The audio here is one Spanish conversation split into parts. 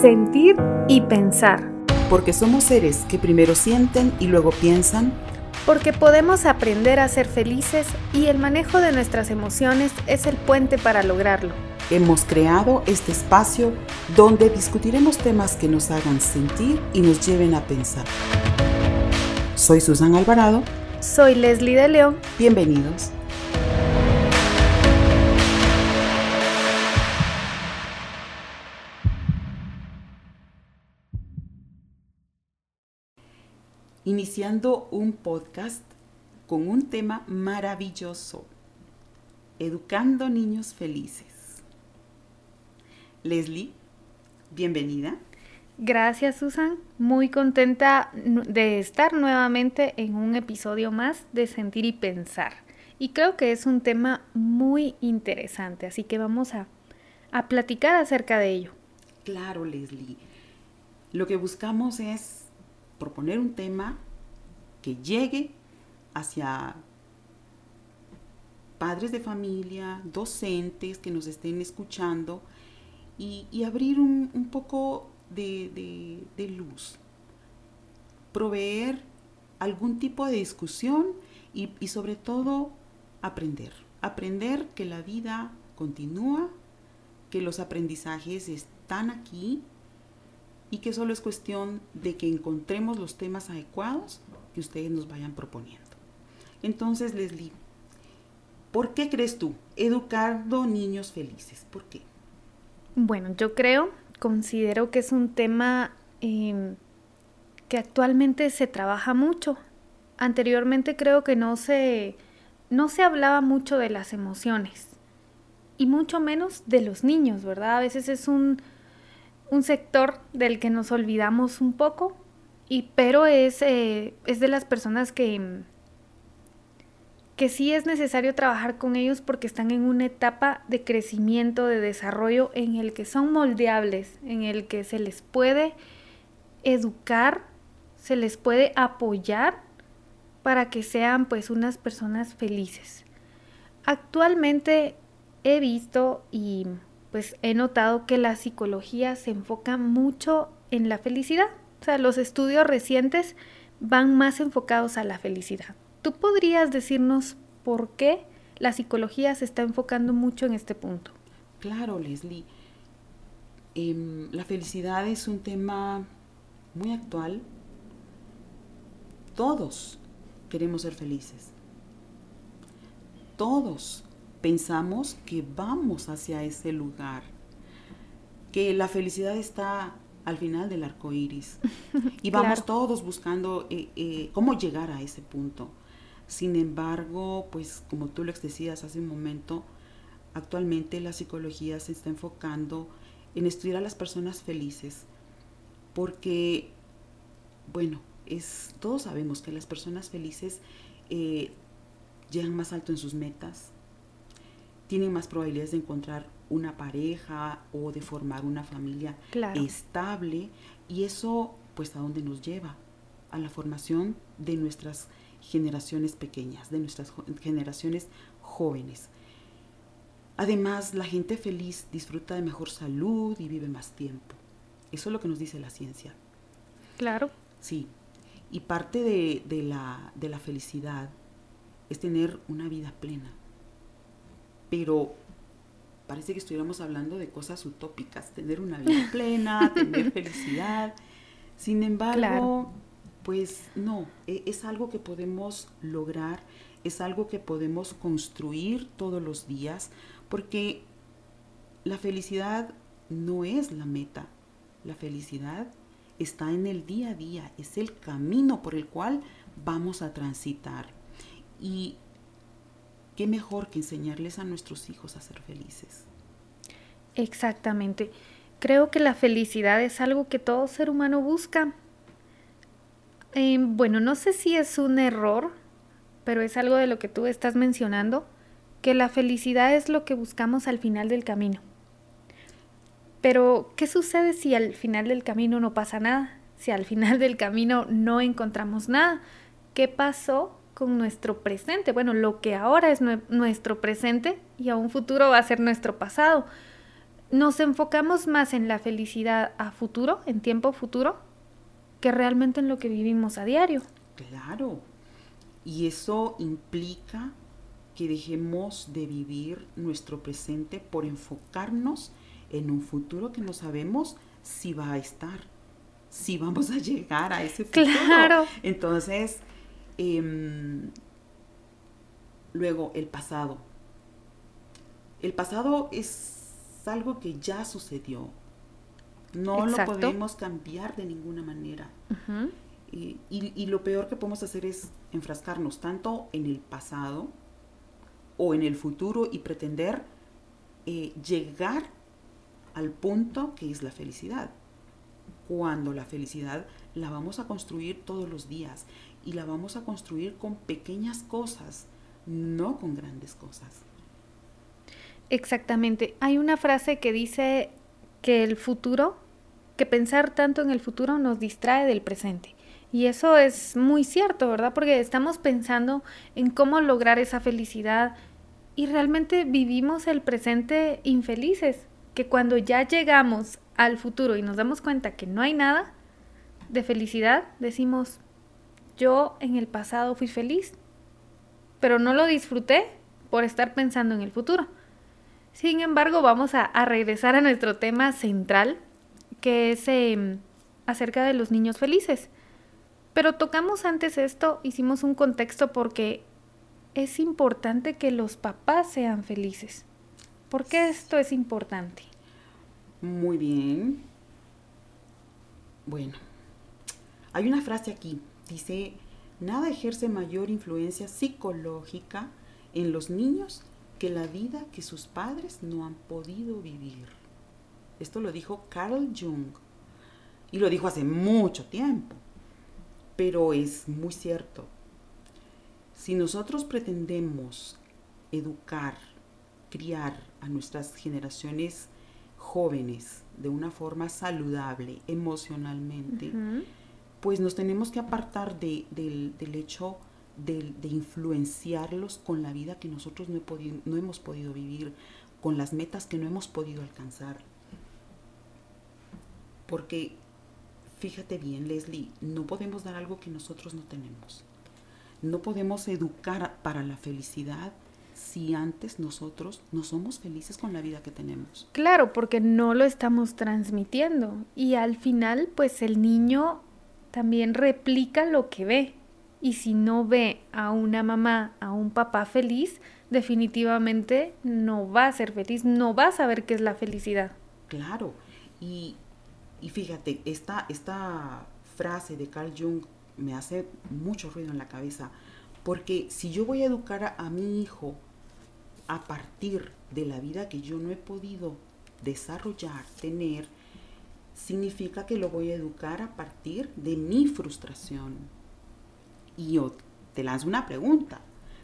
sentir y pensar. Porque somos seres que primero sienten y luego piensan. Porque podemos aprender a ser felices y el manejo de nuestras emociones es el puente para lograrlo. Hemos creado este espacio donde discutiremos temas que nos hagan sentir y nos lleven a pensar. Soy Susan Alvarado. Soy Leslie de León. Bienvenidos. Iniciando un podcast con un tema maravilloso, Educando Niños Felices. Leslie, bienvenida. Gracias Susan, muy contenta de estar nuevamente en un episodio más de Sentir y Pensar. Y creo que es un tema muy interesante, así que vamos a, a platicar acerca de ello. Claro, Leslie. Lo que buscamos es proponer un tema que llegue hacia padres de familia, docentes que nos estén escuchando y, abrir un, poco de, luz, proveer algún tipo de discusión y, sobre todo aprender, aprender que la vida continúa, que los aprendizajes están aquí y que solo es cuestión de que encontremos los temas adecuados que ustedes nos vayan proponiendo. Entonces, Leslie, ¿por qué crees tú educando niños felices? ¿Por qué? Bueno, yo creo, considero que es un tema em, que actualmente se trabaja mucho. Anteriormente creo que no se, no se hablaba mucho de las emociones y mucho menos de los niños, ¿verdad? A veces es un un sector del que nos olvidamos un poco, y, pero es, eh, es de las personas que, que sí es necesario trabajar con ellos porque están en una etapa de crecimiento, de desarrollo, en el que son moldeables, en el que se les puede educar, se les puede apoyar para que sean pues unas personas felices. Actualmente he visto y pues he notado que la psicología se enfoca mucho en la felicidad. O sea, los estudios recientes van más enfocados a la felicidad. ¿Tú podrías decirnos por qué la psicología se está enfocando mucho en este punto? Claro, Leslie. Em, la felicidad es un tema muy actual. Todos queremos ser felices. Todos pensamos que vamos hacia ese lugar, que la felicidad está al final del arco iris y vamos todos buscando eh, eh, cómo llegar a ese punto. Sin embargo, pues como tú lo decías hace un momento, actualmente la psicología se está enfocando en estudiar a las personas felices, porque, bueno, es, todos sabemos que las personas felices eh, llegan más alto en sus metas, tienen más probabilidades de encontrar una pareja o de formar una familia estable y eso pues a dónde nos lleva a la formación de nuestras generaciones pequeñas, de nuestras generaciones jóvenes. Además, la gente feliz disfruta de mejor salud y vive más tiempo. Eso es lo que nos dice la ciencia. Claro. Sí. Y parte de, de, la, de la felicidad es tener una vida plena pero parece que estuviéramos hablando de cosas utópicas, tener una vida plena, tener felicidad. Sin embargo, pues no, e, es algo que podemos lograr, es algo que podemos construir todos los días, porque la felicidad no es la meta, la felicidad está en el día a día, es el camino por el cual vamos a transitar. Y ¿qué mejor que enseñarles a nuestros hijos a ser felices? Exactamente. Creo que la felicidad es algo que todo ser humano busca. Em, bueno, no sé si es un error, pero es algo de lo que tú estás mencionando, que la felicidad es lo que buscamos al final del camino. Pero, ¿qué sucede si al final del camino no pasa nada? Si al final del camino no encontramos nada. ¿Qué pasó con nuestro presente. Bueno, lo que ahora es nuestro presente y a un futuro va a ser nuestro pasado. nos enfocamos más en la felicidad a futuro, en tiempo futuro, que realmente en lo que vivimos a diario. Claro. Y eso implica que dejemos de vivir nuestro presente por enfocarnos en un futuro que no sabemos si va a estar, si vamos a llegar a ese futuro. Claro. Entonces, em, luego el pasado. El pasado es algo que ya sucedió. No lo podemos cambiar de ninguna manera. y, lo peor que podemos hacer es enfrascarnos tanto en el pasado o en el futuro y pretender eh, llegar al punto que es la felicidad. Cuando la felicidad la vamos a construir todos los días y la vamos a construir con pequeñas cosas, no con grandes cosas. Exactamente. Hay una frase que dice que el futuro, que pensar tanto en el futuro nos distrae del presente. Y eso es muy cierto, ¿verdad? Porque estamos pensando en cómo lograr esa felicidad y realmente vivimos el presente infelices, que cuando ya llegamos al futuro y nos damos cuenta que no hay nada de felicidad, decimos, yo en el pasado fui feliz, pero no lo disfruté por estar pensando en el futuro. Sin embargo, vamos a, regresar a nuestro tema central, que es em, acerca de los niños felices. Pero tocamos antes esto, hicimos un contexto porque es importante que los papás sean felices. ¿Por qué esto es importante? Muy bien. Bueno, hay una frase aquí, dice, nada ejerce mayor influencia psicológica en los niños que la vida que sus padres no han podido vivir. Esto lo dijo Carl Jung y lo dijo hace mucho tiempo, pero es muy cierto. Si nosotros pretendemos educar, criar a nuestras generaciones jóvenes de una forma saludable emocionalmente, pues nos tenemos que apartar del, del hecho de, influenciarlos con la vida que nosotros no, no hemos podido vivir, con las metas que no hemos podido alcanzar. Porque, fíjate bien, Leslie, no podemos dar algo que nosotros no tenemos. No podemos educar para la felicidad si antes nosotros no somos felices con la vida que tenemos. Claro, porque no lo estamos transmitiendo. Y al final, pues el niño también replica lo que ve. Y si no ve a una mamá, a un papá feliz, definitivamente no va a ser feliz, no va a saber qué es la felicidad. Claro, y, fíjate, esta, esta frase de Carl Jung me hace mucho ruido en la cabeza, porque si yo voy a educar a mi hijo a partir de la vida que yo no he podido desarrollar, tener, significa que lo voy a educar a partir de mi frustración, y yo te lanzo una pregunta.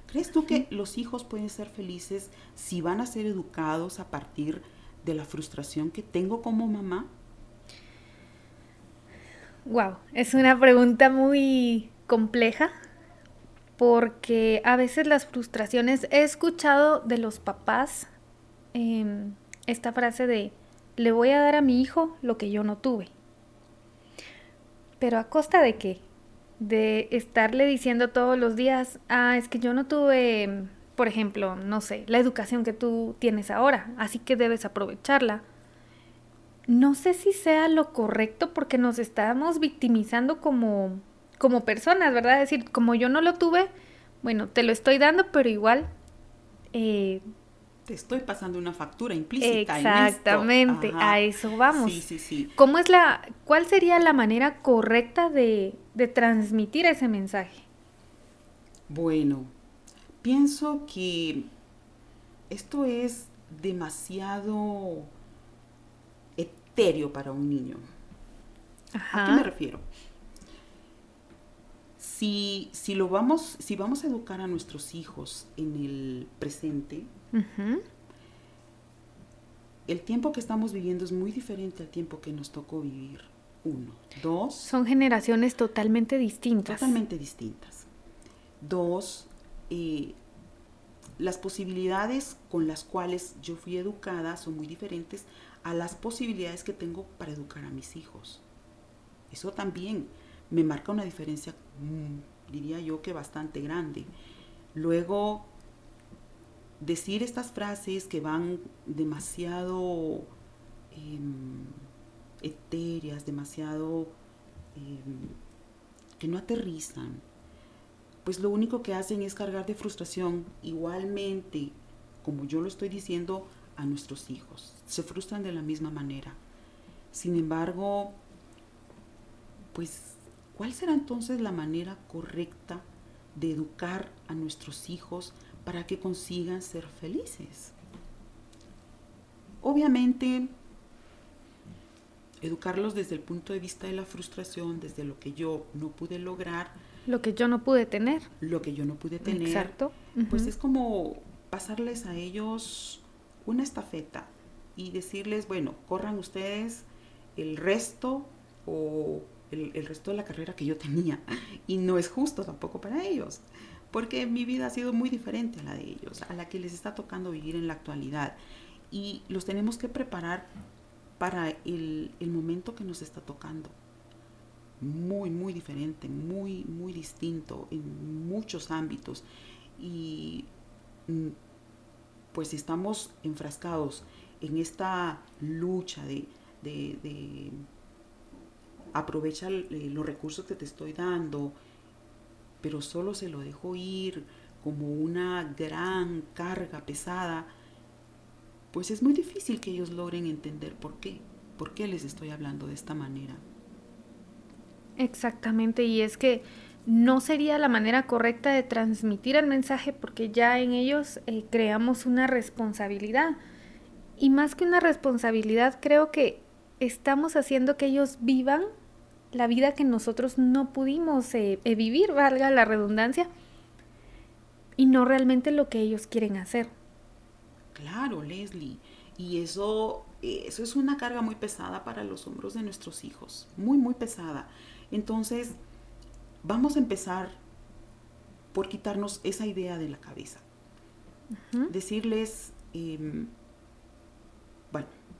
¿Crees tú que los hijos pueden ser felices si van a ser educados a partir de la frustración que tengo como mamá? Wow, es una pregunta muy compleja porque a veces las frustraciones, he escuchado de los papás em, esta frase de, le voy a dar a mi hijo lo que yo no tuve. Pero a costa de qué? de estarle diciendo todos los días, ah, es que yo no tuve, por ejemplo, no sé, la educación que tú tienes ahora, así que debes aprovecharla. No sé si sea lo correcto porque nos estamos victimizando como, como personas, ¿verdad? Es decir, como yo no lo tuve, bueno, te lo estoy dando, pero igual eh, te estoy pasando una factura implícita. Exactamente, a eso vamos. Sí, sí, sí. ¿Cómo es la, cuál sería la manera correcta de, de transmitir ese mensaje? Bueno, pienso que esto es demasiado etéreo para un niño. ¿A qué me refiero? Si, si, lo vamos, si vamos a educar a nuestros hijos en el presente, el tiempo que estamos viviendo es muy diferente al tiempo que nos tocó vivir. Uno. Dos. Son generaciones totalmente distintas. Totalmente distintas. Dos, eh, las posibilidades con las cuales yo fui educada son muy diferentes a las posibilidades que tengo para educar a mis hijos. Eso también me marca una diferencia, mm, diría yo que bastante grande. Luego, decir estas frases que van demasiado em, etéreas, demasiado em, que no aterrizan, pues lo único que hacen es cargar de frustración igualmente, como yo lo estoy diciendo, a nuestros hijos. Se frustran de la misma manera. Sin embargo, pues, ¿cuál será entonces la manera correcta de educar a nuestros hijos para que consigan ser felices? Obviamente, educarlos desde el punto de vista de la frustración, desde lo que yo no pude lograr, lo que yo no pude tener. Lo que yo no pude tener. Exacto. Pues es como pasarles a ellos una estafeta y decirles, bueno, corran ustedes el resto o el, el, resto de la carrera que yo tenía. Y no es justo tampoco para ellos, porque mi vida ha sido muy diferente a la de ellos, a la que les está tocando vivir en la actualidad. Y los tenemos que preparar para el, momento que nos está tocando muy, muy diferente, muy, muy distinto en muchos ámbitos. Y mm, pues si estamos enfrascados en esta lucha de, de, aprovecha los recursos que te estoy dando, pero solo se lo dejo ir como una gran carga pesada, pues es muy difícil que ellos logren entender por qué, por qué les estoy hablando de esta manera. Exactamente, y es que no sería la manera correcta de transmitir el mensaje porque ya en ellos eh, creamos una responsabilidad. Y más que una responsabilidad, creo que estamos haciendo que ellos vivan la vida que nosotros no pudimos eh, eh, vivir, valga la redundancia, y no realmente lo que ellos quieren hacer. Claro, Leslie. Y eso, eso es una carga muy pesada para los hombros de nuestros hijos, muy, muy pesada. Entonces, vamos a empezar por quitarnos esa idea de la cabeza. Decirles, em,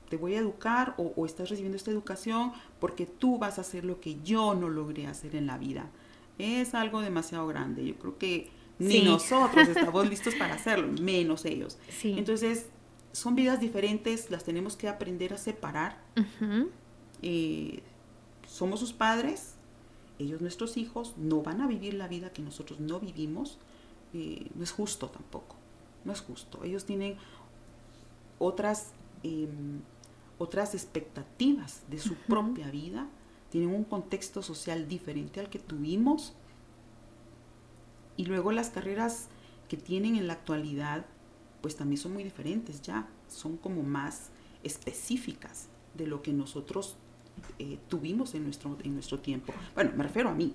te voy a educar o, estás recibiendo esta educación porque tú vas a hacer lo que yo no logré hacer en la vida. Es algo demasiado grande. Yo creo que ni nosotros estamos listos para hacerlo, menos ellos. Entonces, son vidas diferentes, las tenemos que aprender a separar. Eh, somos sus padres, ellos nuestros hijos no van a vivir la vida que nosotros no vivimos, eh, no es justo tampoco, no es justo. Ellos tienen otras, em, otras expectativas de su propia vida, tienen un contexto social diferente al que tuvimos y luego las carreras que tienen en la actualidad pues también son muy diferentes ya, son como más específicas de lo que nosotros eh, tuvimos en nuestro, en nuestro tiempo. Bueno, me refiero a mí.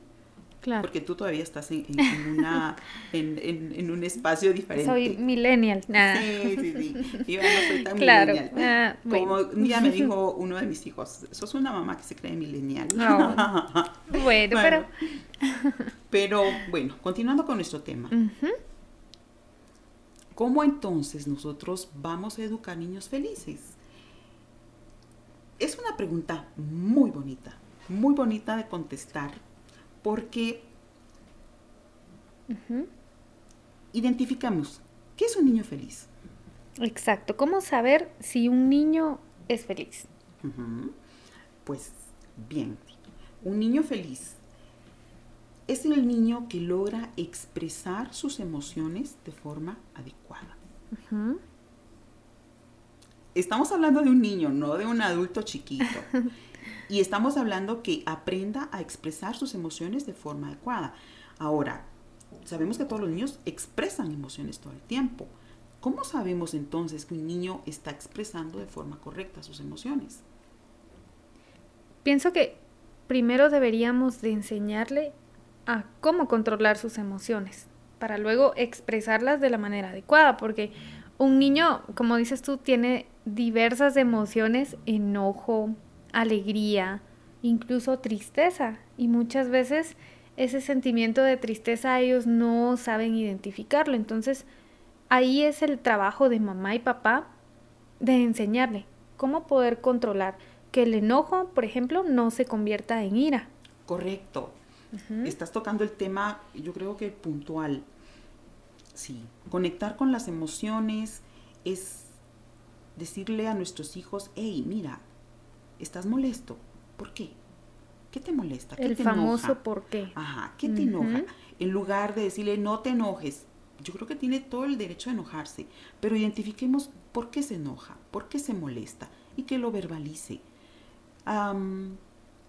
Claro. Porque tú todavía estás en, una, en, un espacio diferente. Soy millennial. Sí, sí, sí. Yo no soy tan claro. millennial. Ah, Como un día me dijo uno de mis hijos, sos una mamá que se cree millennial. No. bueno, pero... pero bueno, continuando con nuestro tema. ¿Cómo entonces nosotros vamos a educar niños felices? Es una pregunta muy bonita, muy bonita de contestar, porque identificamos qué es un niño feliz. Exacto, ¿cómo saber si un niño es feliz? Pues bien, un niño feliz es el niño que logra expresar sus emociones de forma adecuada estamos hablando de un niño, no de un adulto chiquito. y estamos hablando que aprenda a expresar sus emociones de forma adecuada. Ahora, sabemos que todos los niños expresan emociones todo el tiempo. ¿Cómo sabemos entonces que un niño está expresando de forma correcta sus emociones? Pienso que primero deberíamos de enseñarle a cómo controlar sus emociones para luego expresarlas de la manera adecuada, porque un niño, como dices tú, tiene diversas emociones, enojo, alegría, incluso tristeza. Y muchas veces ese sentimiento de tristeza ellos no saben identificarlo. Entonces ahí es el trabajo de mamá y papá de enseñarle ¿Cómo poder controlar que el enojo, por ejemplo, no se convierta en ira? Correcto. Estás tocando el tema, yo creo que puntual. Sí, conectar con las emociones es decirle a nuestros hijos, hey, mira, estás molesto. ¿Por qué? ¿Qué te molesta? ¿Qué el famoso por qué. Ajá, ¿qué te enoja? En lugar de decirle, no te enojes, yo creo que tiene todo el derecho a enojarse, pero identifiquemos por qué se enoja, por qué se molesta y que lo verbalice. a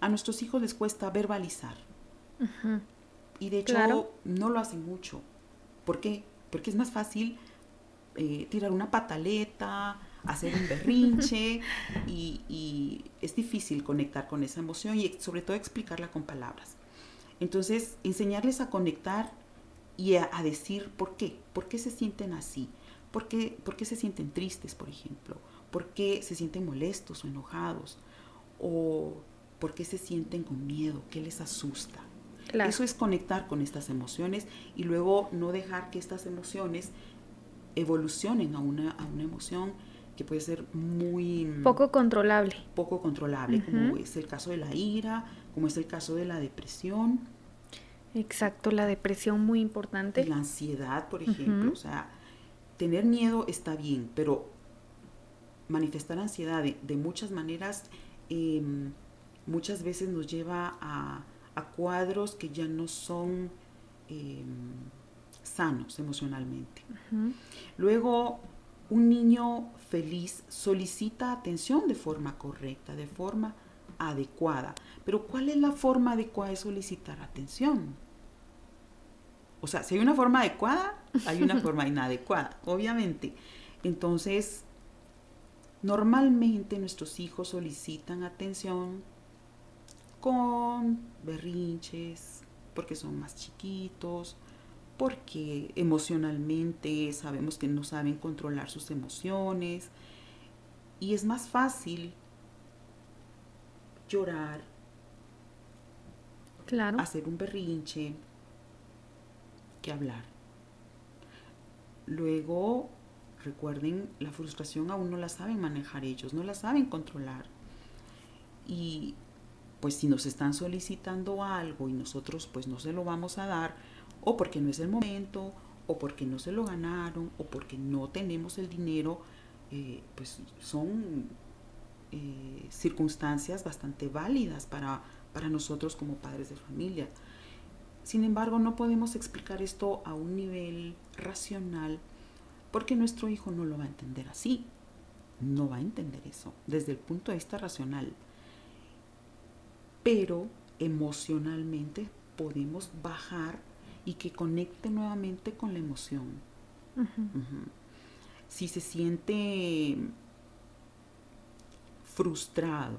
nuestros hijos les cuesta verbalizar. Y de hecho no lo hacen mucho. ¿Por qué? Porque es más fácil eh, tirar una pataleta, hacer un berrinche y, y, es difícil conectar con esa emoción y sobre todo explicarla con palabras. Entonces, enseñarles a conectar y a, decir por qué, por qué se sienten así, por qué, por qué se sienten tristes, por ejemplo, por qué se sienten molestos o enojados, o por qué se sienten con miedo, qué les asusta. Eso es conectar con estas emociones y luego no dejar que estas emociones evolucionen a una, a una emoción que puede ser muy... Poco controlable. Poco controlable, como es el caso de la ira, como es el caso de la depresión. Exacto, la depresión muy importante. la ansiedad, por ejemplo. O sea, tener miedo está bien, pero manifestar ansiedad de, muchas maneras em, muchas veces nos lleva a, cuadros que ya no son em, sanos emocionalmente. Luego, un niño feliz solicita atención de forma correcta, de forma adecuada. Pero ¿cuál es la forma adecuada de solicitar atención? O sea, si hay una forma adecuada, hay una forma inadecuada, obviamente. Entonces, normalmente nuestros hijos solicitan atención con berrinches, porque son más chiquitos, porque emocionalmente sabemos que no saben controlar sus emociones y es más fácil llorar, claro. hacer un berrinche que hablar. Luego, recuerden, la frustración aún no la saben manejar ellos, no la saben controlar. Y pues si nos están solicitando algo y nosotros pues no se lo vamos a dar, o porque no es el momento, o porque no se lo ganaron, o porque no tenemos el dinero, eh, pues son eh, circunstancias bastante válidas para, para nosotros como padres de familia. Sin embargo, no podemos explicar esto a un nivel racional porque nuestro hijo no lo va a entender así. No va a entender eso desde el punto de vista racional. Pero emocionalmente podemos bajar y que conecte nuevamente con la emoción. Si se siente frustrado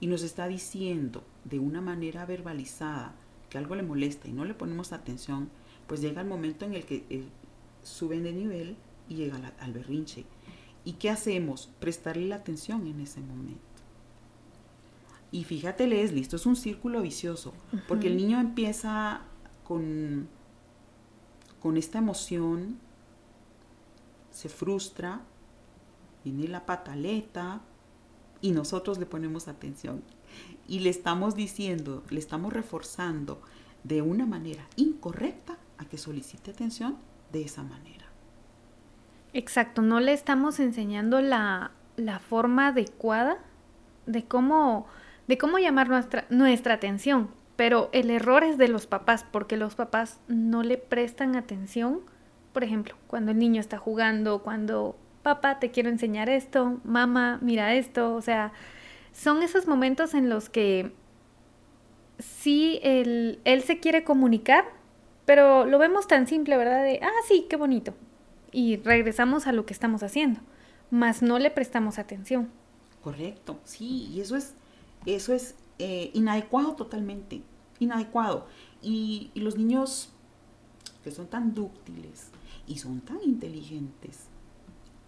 y nos está diciendo de una manera verbalizada que algo le molesta y no le ponemos atención, pues llega el momento en el que eh, suben de nivel y llega al berrinche. ¿Y qué hacemos? Prestarle la atención en ese momento. Y fíjate, Leslie, esto es un círculo vicioso, porque el niño empieza con, con esta emoción, se frustra, viene la pataleta y nosotros le ponemos atención. Y le estamos diciendo, le estamos reforzando de una manera incorrecta a que solicite atención de esa manera. Exacto, no le estamos enseñando la, la forma adecuada de cómo, de cómo llamar nuestra, nuestra atención. Pero el error es de los papás, porque los papás no le prestan atención. Por ejemplo, cuando el niño está jugando, cuando papá te quiero enseñar esto, mamá mira esto, o sea, son esos momentos en los que sí él, él se quiere comunicar, pero lo vemos tan simple, ¿verdad? De, ah, sí, qué bonito. Y regresamos a lo que estamos haciendo, mas no le prestamos atención. Correcto, sí, y eso es, eso es eh, inadecuado totalmente, inadecuado. Y, los niños que son tan dúctiles y son tan inteligentes,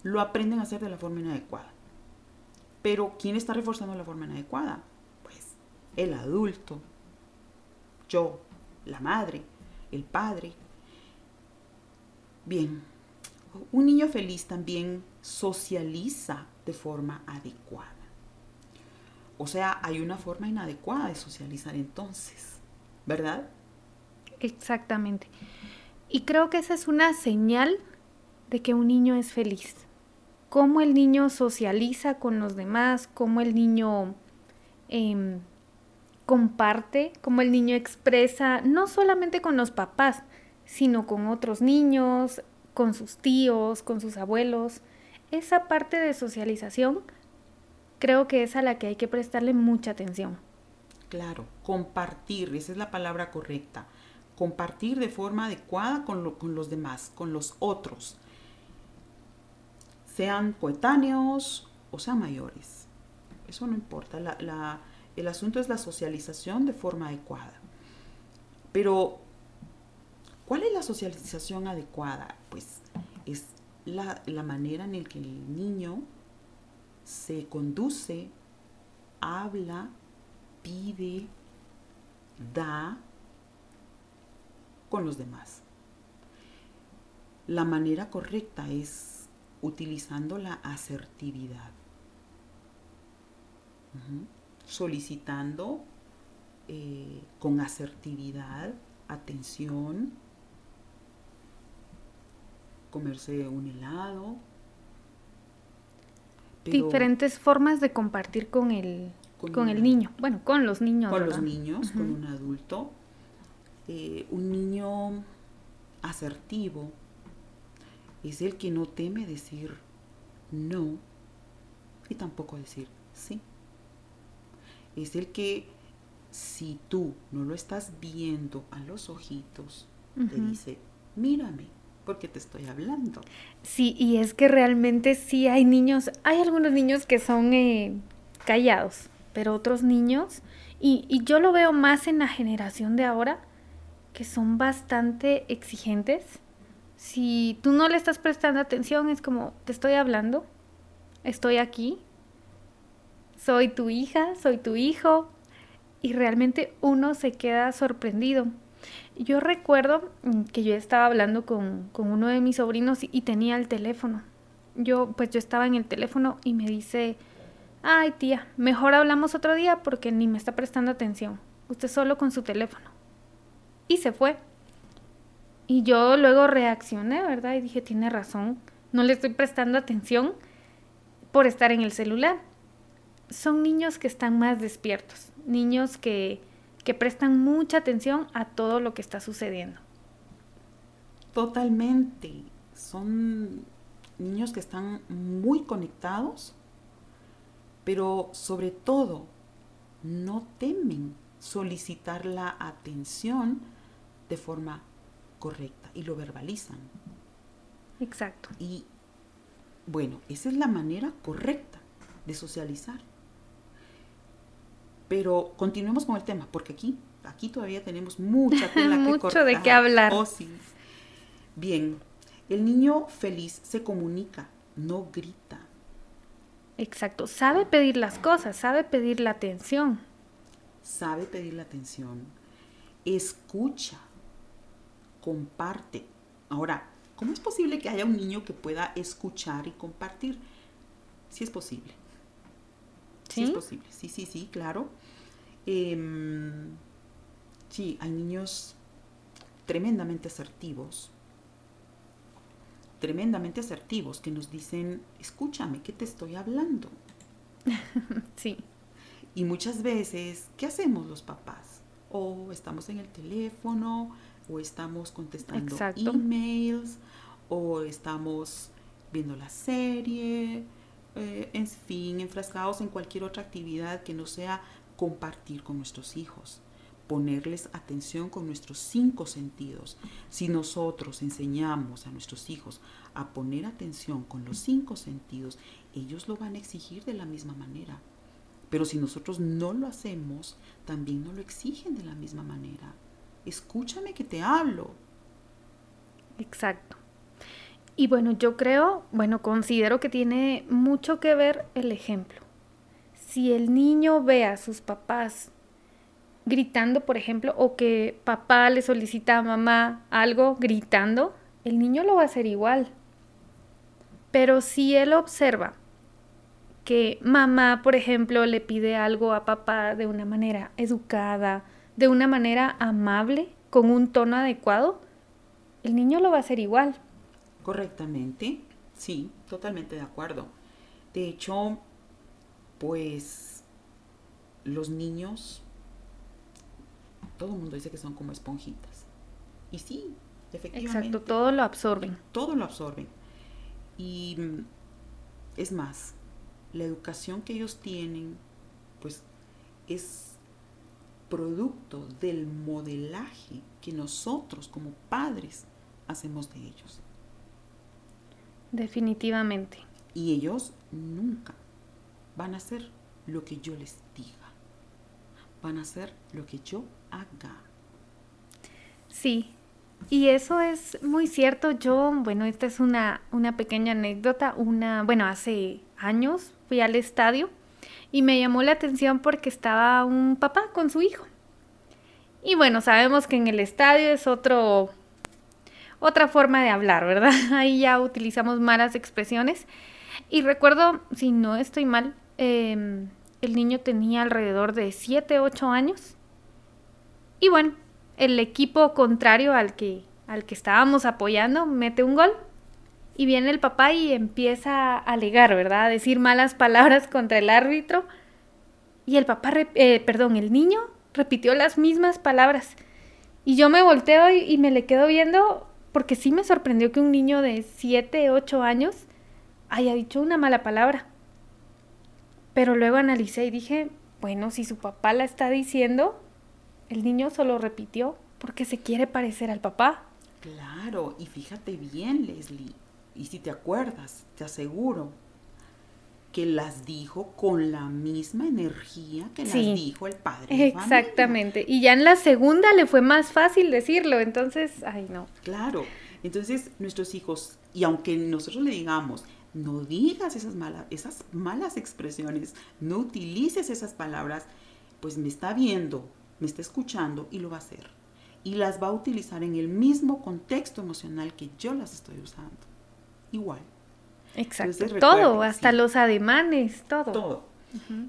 lo aprenden a hacer de la forma inadecuada. Pero ¿quién está reforzando la forma inadecuada? Pues el adulto, yo, la madre, el padre. Bien, un niño feliz también socializa de forma adecuada. O sea, hay una forma inadecuada de socializar entonces, ¿verdad? Exactamente. Y creo que esa es una señal de que un niño es feliz. Cómo el niño socializa con los demás, cómo el niño em, comparte, cómo el niño expresa, no solamente con los papás, sino con otros niños, con sus tíos, con sus abuelos. Esa parte de socialización creo que es a la que hay que prestarle mucha atención. Claro, compartir, esa es la palabra correcta. Compartir de forma adecuada con, los demás, con los otros, sean coetáneos o sean mayores. Eso no importa. el asunto es la socialización de forma adecuada. Pero, ¿cuál es la socialización adecuada? Pues es la, la manera en la que el niño se conduce, habla, pide, da con los demás. La manera correcta es utilizando la asertividad, solicitando eh, con asertividad atención, comerse un helado, diferentes formas de compartir con el, con, el niño. Bueno, con los niños. Con los niños, con un adulto. Eh, un niño asertivo es el que no teme decir no y tampoco decir sí. Es el que si tú no lo estás viendo a los ojitos, te dice, mírame, porque te estoy hablando. Sí, y es que realmente sí hay niños, hay algunos niños que son eh, callados, pero otros niños, y, y yo lo veo más en la generación de ahora, que son bastante exigentes. Si tú no le estás prestando atención, es como, te estoy hablando, estoy aquí, soy tu hija, soy tu hijo, y realmente uno se queda sorprendido. Yo recuerdo que yo estaba hablando con, uno de mis sobrinos y, tenía el teléfono. Yo, pues yo estaba en el teléfono y me dice, ay tía, mejor hablamos otro día porque ni me está prestando atención. Usted solo con su teléfono. Y se fue. Y yo luego reaccioné, ¿verdad? Y dije, tiene razón, no le estoy prestando atención por estar en el celular. Son niños que están más despiertos, niños que, que prestan mucha atención a todo lo que está sucediendo. Totalmente. Son niños que están muy conectados, pero sobre todo no temen solicitar la atención de forma correcta y lo verbalizan. Exacto. Y bueno, esa es la manera correcta de socializar. Pero continuemos con el tema, porque aquí, aquí todavía tenemos mucha tela que Mucho de qué hablar. Oh, Bien, el niño feliz se comunica, no grita. Exacto, sabe pedir las cosas, sabe pedir la atención. Sabe pedir la atención, escucha, comparte. Ahora, ¿cómo es posible que haya un niño que pueda escuchar y compartir? Sí es posible. ¿Sí? es posible. Sí, sí, sí, claro. Em, sí, hay niños tremendamente asertivos, tremendamente asertivos que nos dicen, escúchame, que te estoy hablando. sí. Y muchas veces, ¿qué hacemos los papás? O estamos en el teléfono, o estamos contestando emails, o estamos viendo la serie, eh, en fin, enfrascados en cualquier otra actividad que no sea compartir con nuestros hijos, ponerles atención con nuestros cinco sentidos. Si nosotros enseñamos a nuestros hijos a poner atención con los cinco sentidos, ellos lo van a exigir de la misma manera. Pero si nosotros no lo hacemos, también no lo exigen de la misma manera. Escúchame que te hablo. Exacto. Y bueno, yo creo, bueno, considero que tiene mucho que ver el ejemplo. Si el niño ve a sus papás gritando, por ejemplo, o que papá le solicita a mamá algo gritando, el niño lo va a hacer igual. Pero si él observa que mamá, por ejemplo, le pide algo a papá de una manera educada, de una manera amable, con un tono adecuado, el niño lo va a hacer igual. Correctamente, sí, totalmente de acuerdo. De hecho, pues los niños, todo el mundo dice que son como esponjitas. Y sí, efectivamente. Exacto, todo lo absorben. Todo lo absorben. Y mm, es más, la educación que ellos tienen, pues es producto del modelaje que nosotros como padres hacemos de ellos. Definitivamente. Y ellos nunca van a hacer lo que yo les diga. Van a hacer lo que yo haga. Sí, y eso es muy cierto. Yo, bueno, esta es una, una pequeña anécdota. Una, bueno, hace años fui al estadio y me llamó la atención porque estaba un papá con su hijo. Y bueno, sabemos que en el estadio es otro otra forma de hablar, ¿verdad? Ahí ya utilizamos malas expresiones. Y recuerdo, si no estoy mal, em, el niño tenía alrededor de 7, 8 años. Y bueno, el equipo contrario al que, al que estábamos apoyando mete un gol y viene el papá y empieza a alegar, ¿verdad? A decir malas palabras contra el árbitro. Y el papá, eh, perdón, el niño repitió las mismas palabras. Y yo me volteo y, me le quedo viendo porque sí me sorprendió que un niño de 7, 8 años haya dicho una mala palabra. Pero luego analicé y dije, bueno, si su papá la está diciendo, el niño solo repitió porque se quiere parecer al papá. Claro, y fíjate bien, Leslie, y si te acuerdas, te aseguro que las dijo con la misma energía que las dijo el padre. Exactamente. Y ya en la segunda le fue más fácil decirlo, entonces, ay no. Claro. Entonces, nuestros hijos, y aunque nosotros le digamos, no digas esas malas, esas malas expresiones, no utilices esas palabras, pues me está viendo, me está escuchando y lo va a hacer. Y las va a utilizar en el mismo contexto emocional que yo las estoy usando igual. Exacto. todo, hasta los ademanes, todo. Todo.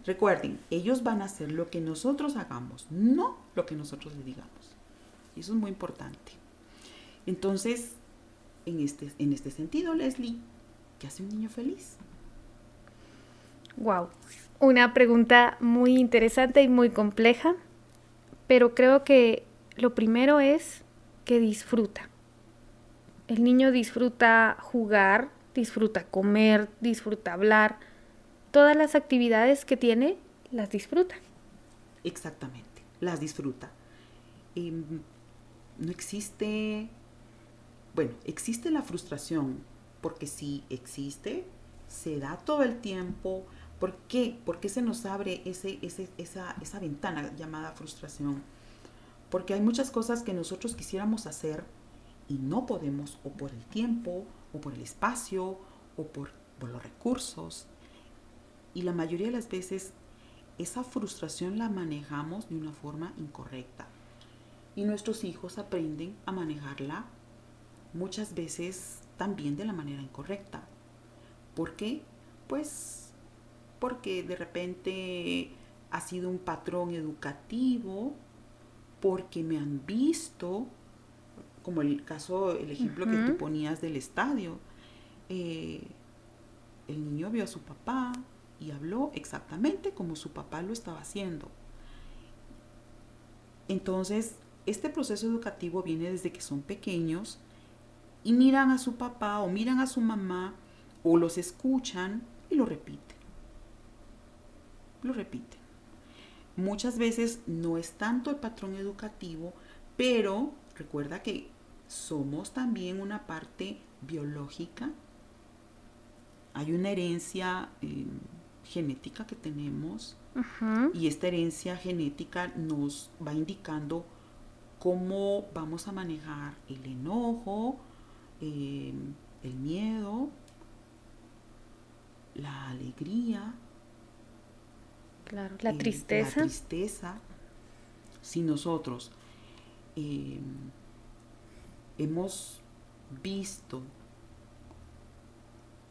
Recuerden, ellos van a hacer lo que nosotros hagamos, no lo que nosotros les digamos. Y eso es muy importante. Entonces, en este, en este sentido, Leslie, ¿qué hace un niño feliz? Wow. Una pregunta muy interesante y muy compleja, pero creo que lo primero es que disfruta. El niño disfruta jugar, disfruta comer, disfruta hablar. Todas las actividades que tiene las disfruta. Exactamente, las disfruta. Em, no existe, bueno, existe la frustración, porque si existe, se da todo el tiempo. ¿Por qué? ¿Por qué se nos abre ese, esa, esa ventana llamada frustración? Porque hay muchas cosas que nosotros quisiéramos hacer y no podemos o por el tiempo o por el espacio o por, los recursos. Y la mayoría de las veces esa frustración la manejamos de una forma incorrecta. Y nuestros hijos aprenden a manejarla muchas veces también de la manera incorrecta. ¿Por qué? Pues porque de repente ha sido un patrón educativo, porque me han visto como el caso, el ejemplo que tú ponías del estadio. Eh, el niño vio a su papá y habló exactamente como su papá lo estaba haciendo. Entonces, este proceso educativo viene desde que son pequeños y miran a su papá o miran a su mamá o los escuchan y lo repiten. Lo repiten. Muchas veces no es tanto el patrón educativo, pero recuerda que somos también una parte biológica. Hay una herencia em, genética que tenemos y esta herencia genética nos va indicando cómo vamos a manejar el enojo, em, el miedo, la alegría. Claro, la eh, tristeza. La tristeza. Si nosotros em, hemos visto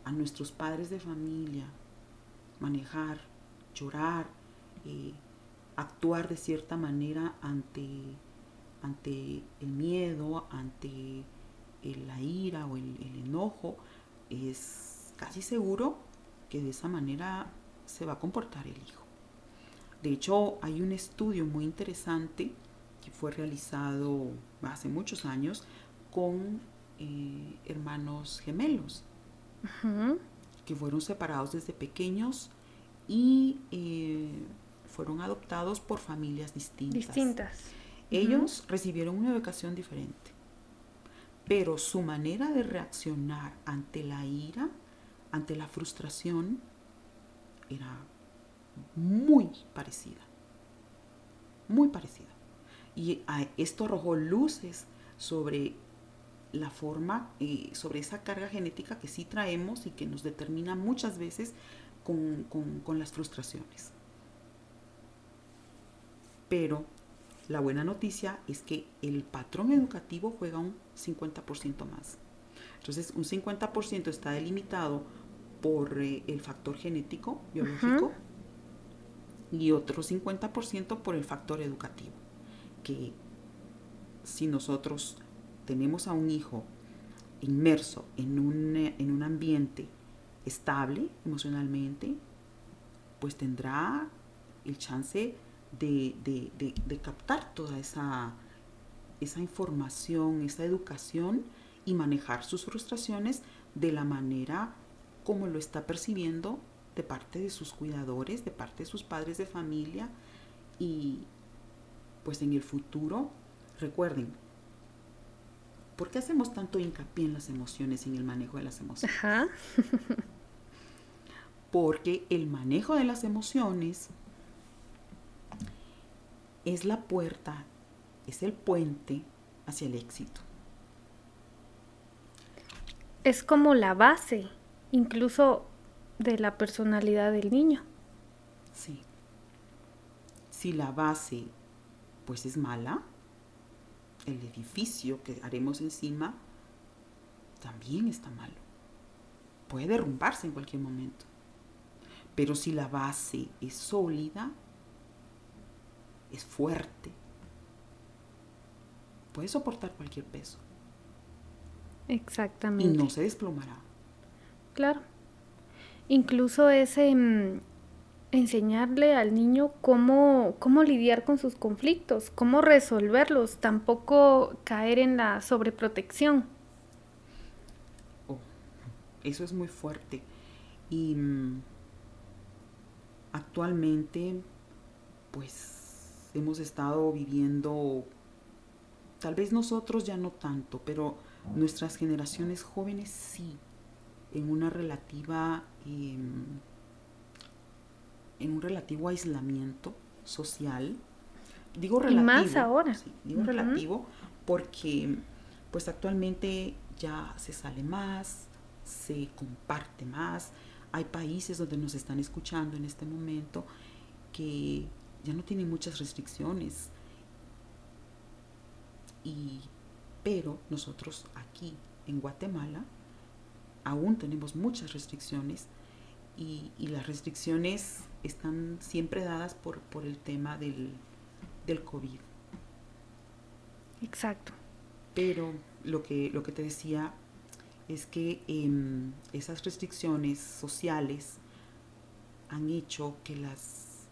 a nuestros padres de familia manejar, llorar, eh, actuar de cierta manera ante, ante el miedo, ante la ira o el, el enojo, es casi seguro que de esa manera se va a comportar el hijo. De hecho, hay un estudio muy interesante que fue realizado hace muchos años con eh, hermanos gemelos que fueron separados desde pequeños y eh, fueron adoptados por familias distintas. Distintas. Ellos recibieron una educación diferente, pero su manera de reaccionar ante la ira, ante la frustración, era muy parecida. Muy parecida. Y esto arrojó luces sobre la forma, eh, sobre esa carga genética que sí traemos y que nos determina muchas veces con, con las frustraciones. Pero la buena noticia es que el patrón educativo juega un 50% más. Entonces, un 50% está delimitado por eh, el factor genético, biológico, y otro 50% por el factor educativo. Que si nosotros tenemos a un hijo inmerso en un, eh, en un ambiente estable emocionalmente, pues tendrá el chance de, de captar toda esa, esa información, esa educación y manejar sus frustraciones de la manera como lo está percibiendo de parte de sus cuidadores, de parte de sus padres de familia y pues en el futuro, recuerden, ¿por qué hacemos tanto hincapié en las emociones y en el manejo de las emociones? Ajá. Porque el manejo de las emociones es la puerta, es el puente hacia el éxito. Es como la base incluso de la personalidad del niño. Sí. Si la base pues es mala, el edificio que haremos encima también está malo. Puede derrumbarse en cualquier momento. Pero si la base es sólida, es fuerte, puede soportar cualquier peso. Exactamente. Y no se desplomará. Claro. Incluso ese mm, enseñarle al niño cómo, cómo lidiar con sus conflictos, cómo resolverlos, tampoco caer en la sobreprotección. Oh, eso es muy fuerte. Y mm, actualmente, pues hemos estado viviendo, tal vez nosotros ya no tanto, pero nuestras generaciones jóvenes sí en una relativa em, en un relativo aislamiento social. Digo relativo. Y más ahora. digo relativo porque pues actualmente ya se sale más, se comparte más. Hay países donde nos están escuchando en este momento que ya no tienen muchas restricciones. Y, pero nosotros aquí en Guatemala aún tenemos muchas restricciones y, las restricciones están siempre dadas por, por el tema del, del, COVID. Exacto. Pero lo que, lo que te decía es que em, esas restricciones sociales han hecho que las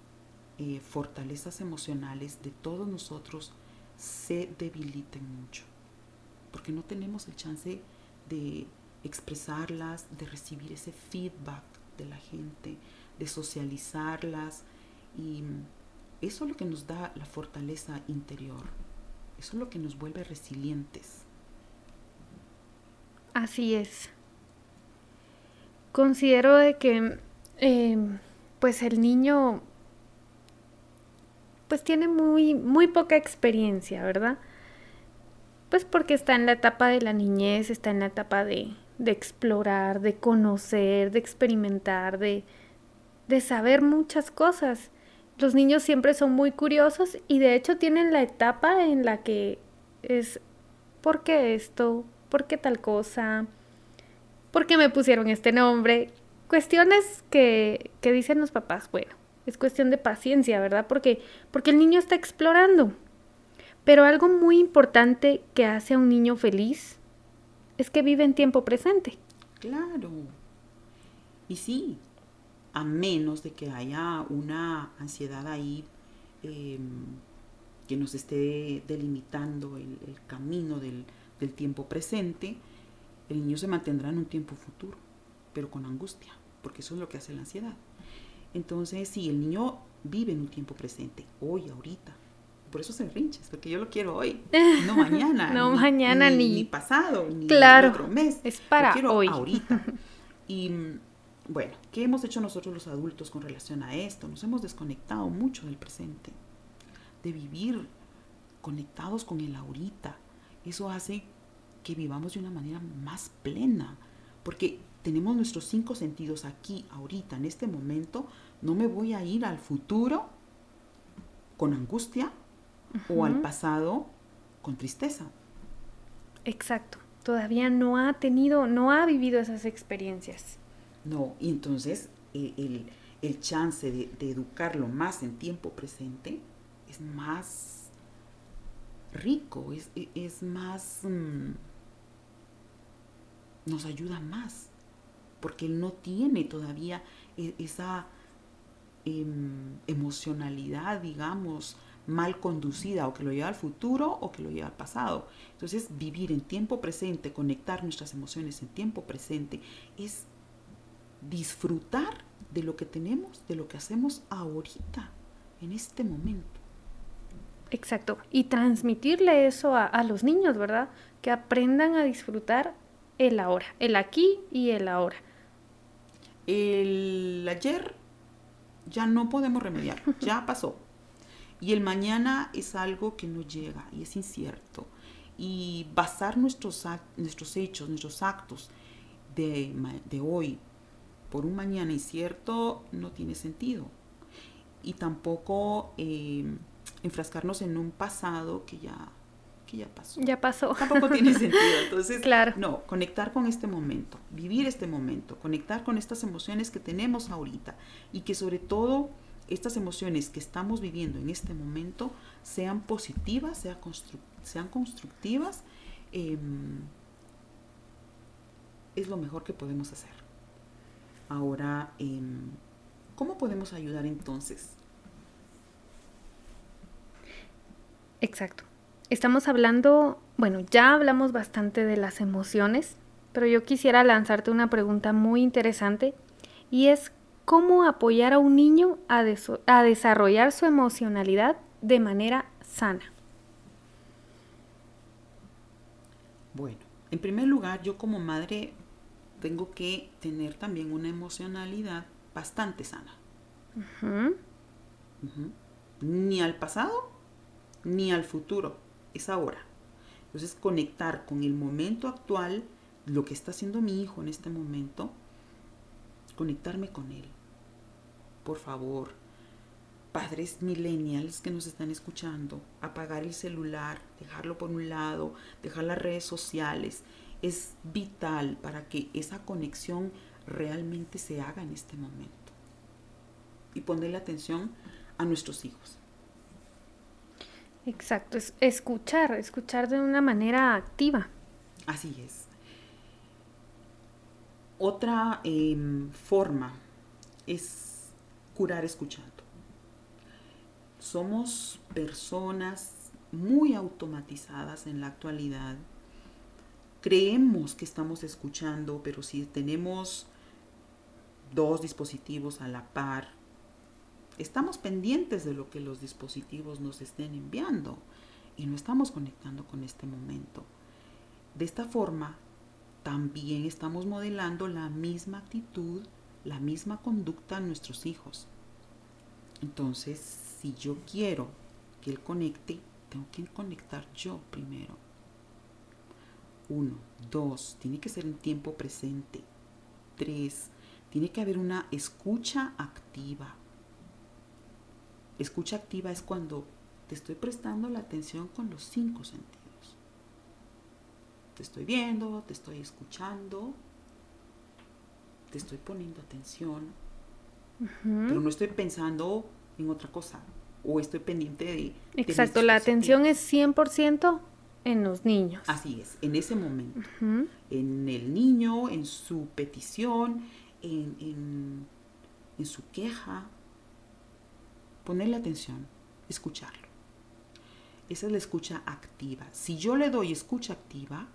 eh, fortalezas emocionales de todos nosotros se debiliten mucho, porque no tenemos el chance de expresarlas, de recibir ese feedback de la gente, de socializarlas y eso es lo que nos da la fortaleza interior, eso es lo que nos vuelve resilientes. Así es. Considero de que em, pues el niño pues tiene muy, muy poca experiencia, ¿verdad? Pues porque está en la etapa de la niñez, está en la etapa de, de explorar, de conocer, de experimentar, de, de saber muchas cosas. Los niños siempre son muy curiosos y de hecho tienen la etapa en la que es ¿por qué esto? ¿Por qué tal cosa? ¿Por qué me pusieron este nombre? cuestiones que, que dicen los papás, bueno, es cuestión de paciencia, ¿verdad? Porque, porque el niño está explorando. Pero algo muy importante que hace a un niño feliz es que vive en tiempo presente. Claro. Y sí, a menos de que haya una ansiedad ahí em, que nos esté delimitando el, camino del, del tiempo presente, el niño se mantendrá en un tiempo futuro, pero con angustia, porque eso es lo que hace la ansiedad. Entonces, sí, el niño vive en un tiempo presente, hoy, ahorita. Por eso se rinches, porque yo lo quiero hoy, no mañana. no mañana ni, ni, pasado, ni claro, otro mes. Es para lo quiero hoy. ahorita. Y bueno, ¿qué hemos hecho nosotros los adultos con relación a esto? Nos hemos desconectado mucho del presente, de vivir conectados con el ahorita. Eso hace que vivamos de una manera más plena, porque tenemos nuestros cinco sentidos aquí, ahorita, en este momento. No me voy a ir al futuro con angustia o al pasado con tristeza. Exacto. Todavía no ha tenido, no ha vivido esas experiencias. No, y entonces el, el, chance de, de, educarlo más en tiempo presente es más rico, es, es más... Mmm, nos ayuda más, porque él no tiene todavía e, esa eh, emocionalidad, digamos, mal conducida, o que lo lleva al futuro o que lo lleva al pasado. Entonces, vivir en tiempo presente, conectar nuestras emociones en tiempo presente, es disfrutar de lo que tenemos, de lo que hacemos ahorita, en este momento. Exacto. Y transmitirle eso a, a los niños, ¿verdad? Que aprendan a disfrutar el ahora, el aquí y el ahora. El ayer ya no podemos remediar, ya pasó. Y el mañana es algo que no llega y es incierto. Y basar nuestros, nuestros hechos, nuestros actos de, de hoy por un mañana incierto no tiene sentido. Y tampoco eh, enfrascarnos en un pasado que ya ya pasó. Ya pasó. Tampoco tiene sentido. Entonces, claro. no, conectar con este momento, vivir este momento, conectar con estas emociones que tenemos ahorita y que sobre todo estas emociones que estamos viviendo en este momento sean positivas, sean, constru sean constructivas, eh, es lo mejor que podemos hacer. Ahora, eh, ¿cómo podemos ayudar entonces? Exacto. Estamos hablando, bueno, ya hablamos bastante de las emociones, pero yo quisiera lanzarte una pregunta muy interesante y es cómo apoyar a un niño a, a desarrollar su emocionalidad de manera sana. Bueno, en primer lugar, yo como madre tengo que tener también una emocionalidad bastante sana. Uh -huh. Uh -huh. Ni al pasado ni al futuro es ahora. Entonces, conectar con el momento actual, lo que está haciendo mi hijo en este momento, conectarme con él. Por favor, padres millennials que nos están escuchando, apagar el celular, dejarlo por un lado, dejar las redes sociales, es vital para que esa conexión realmente se haga en este momento. Y ponerle atención a nuestros hijos. Exacto, es escuchar, escuchar de una manera activa. Así es. Otra eh, forma es curar escuchando. Somos personas muy automatizadas en la actualidad. Creemos que estamos escuchando, pero si tenemos dos dispositivos a la par, estamos pendientes de lo que los dispositivos nos estén enviando y no estamos conectando con este momento. De esta forma, también estamos modelando la misma actitud, la misma conducta en nuestros hijos. Entonces, si yo quiero que él conecte, tengo que conectar yo primero. Uno, dos, tiene que ser en tiempo presente. Tres, tiene que haber una escucha activa. Escucha activa es cuando te estoy prestando la atención con los cinco sentidos. Te estoy viendo, te estoy escuchando, te estoy poniendo atención, pero no estoy pensando en otra cosa o estoy pendiente de... Exacto, la atención es 100% en los niños. Así es, en ese momento. En el niño, en su petición, en, en su queja. Ponerle atención, escucharlo. Esa es la escucha activa. Si yo le doy escucha activa,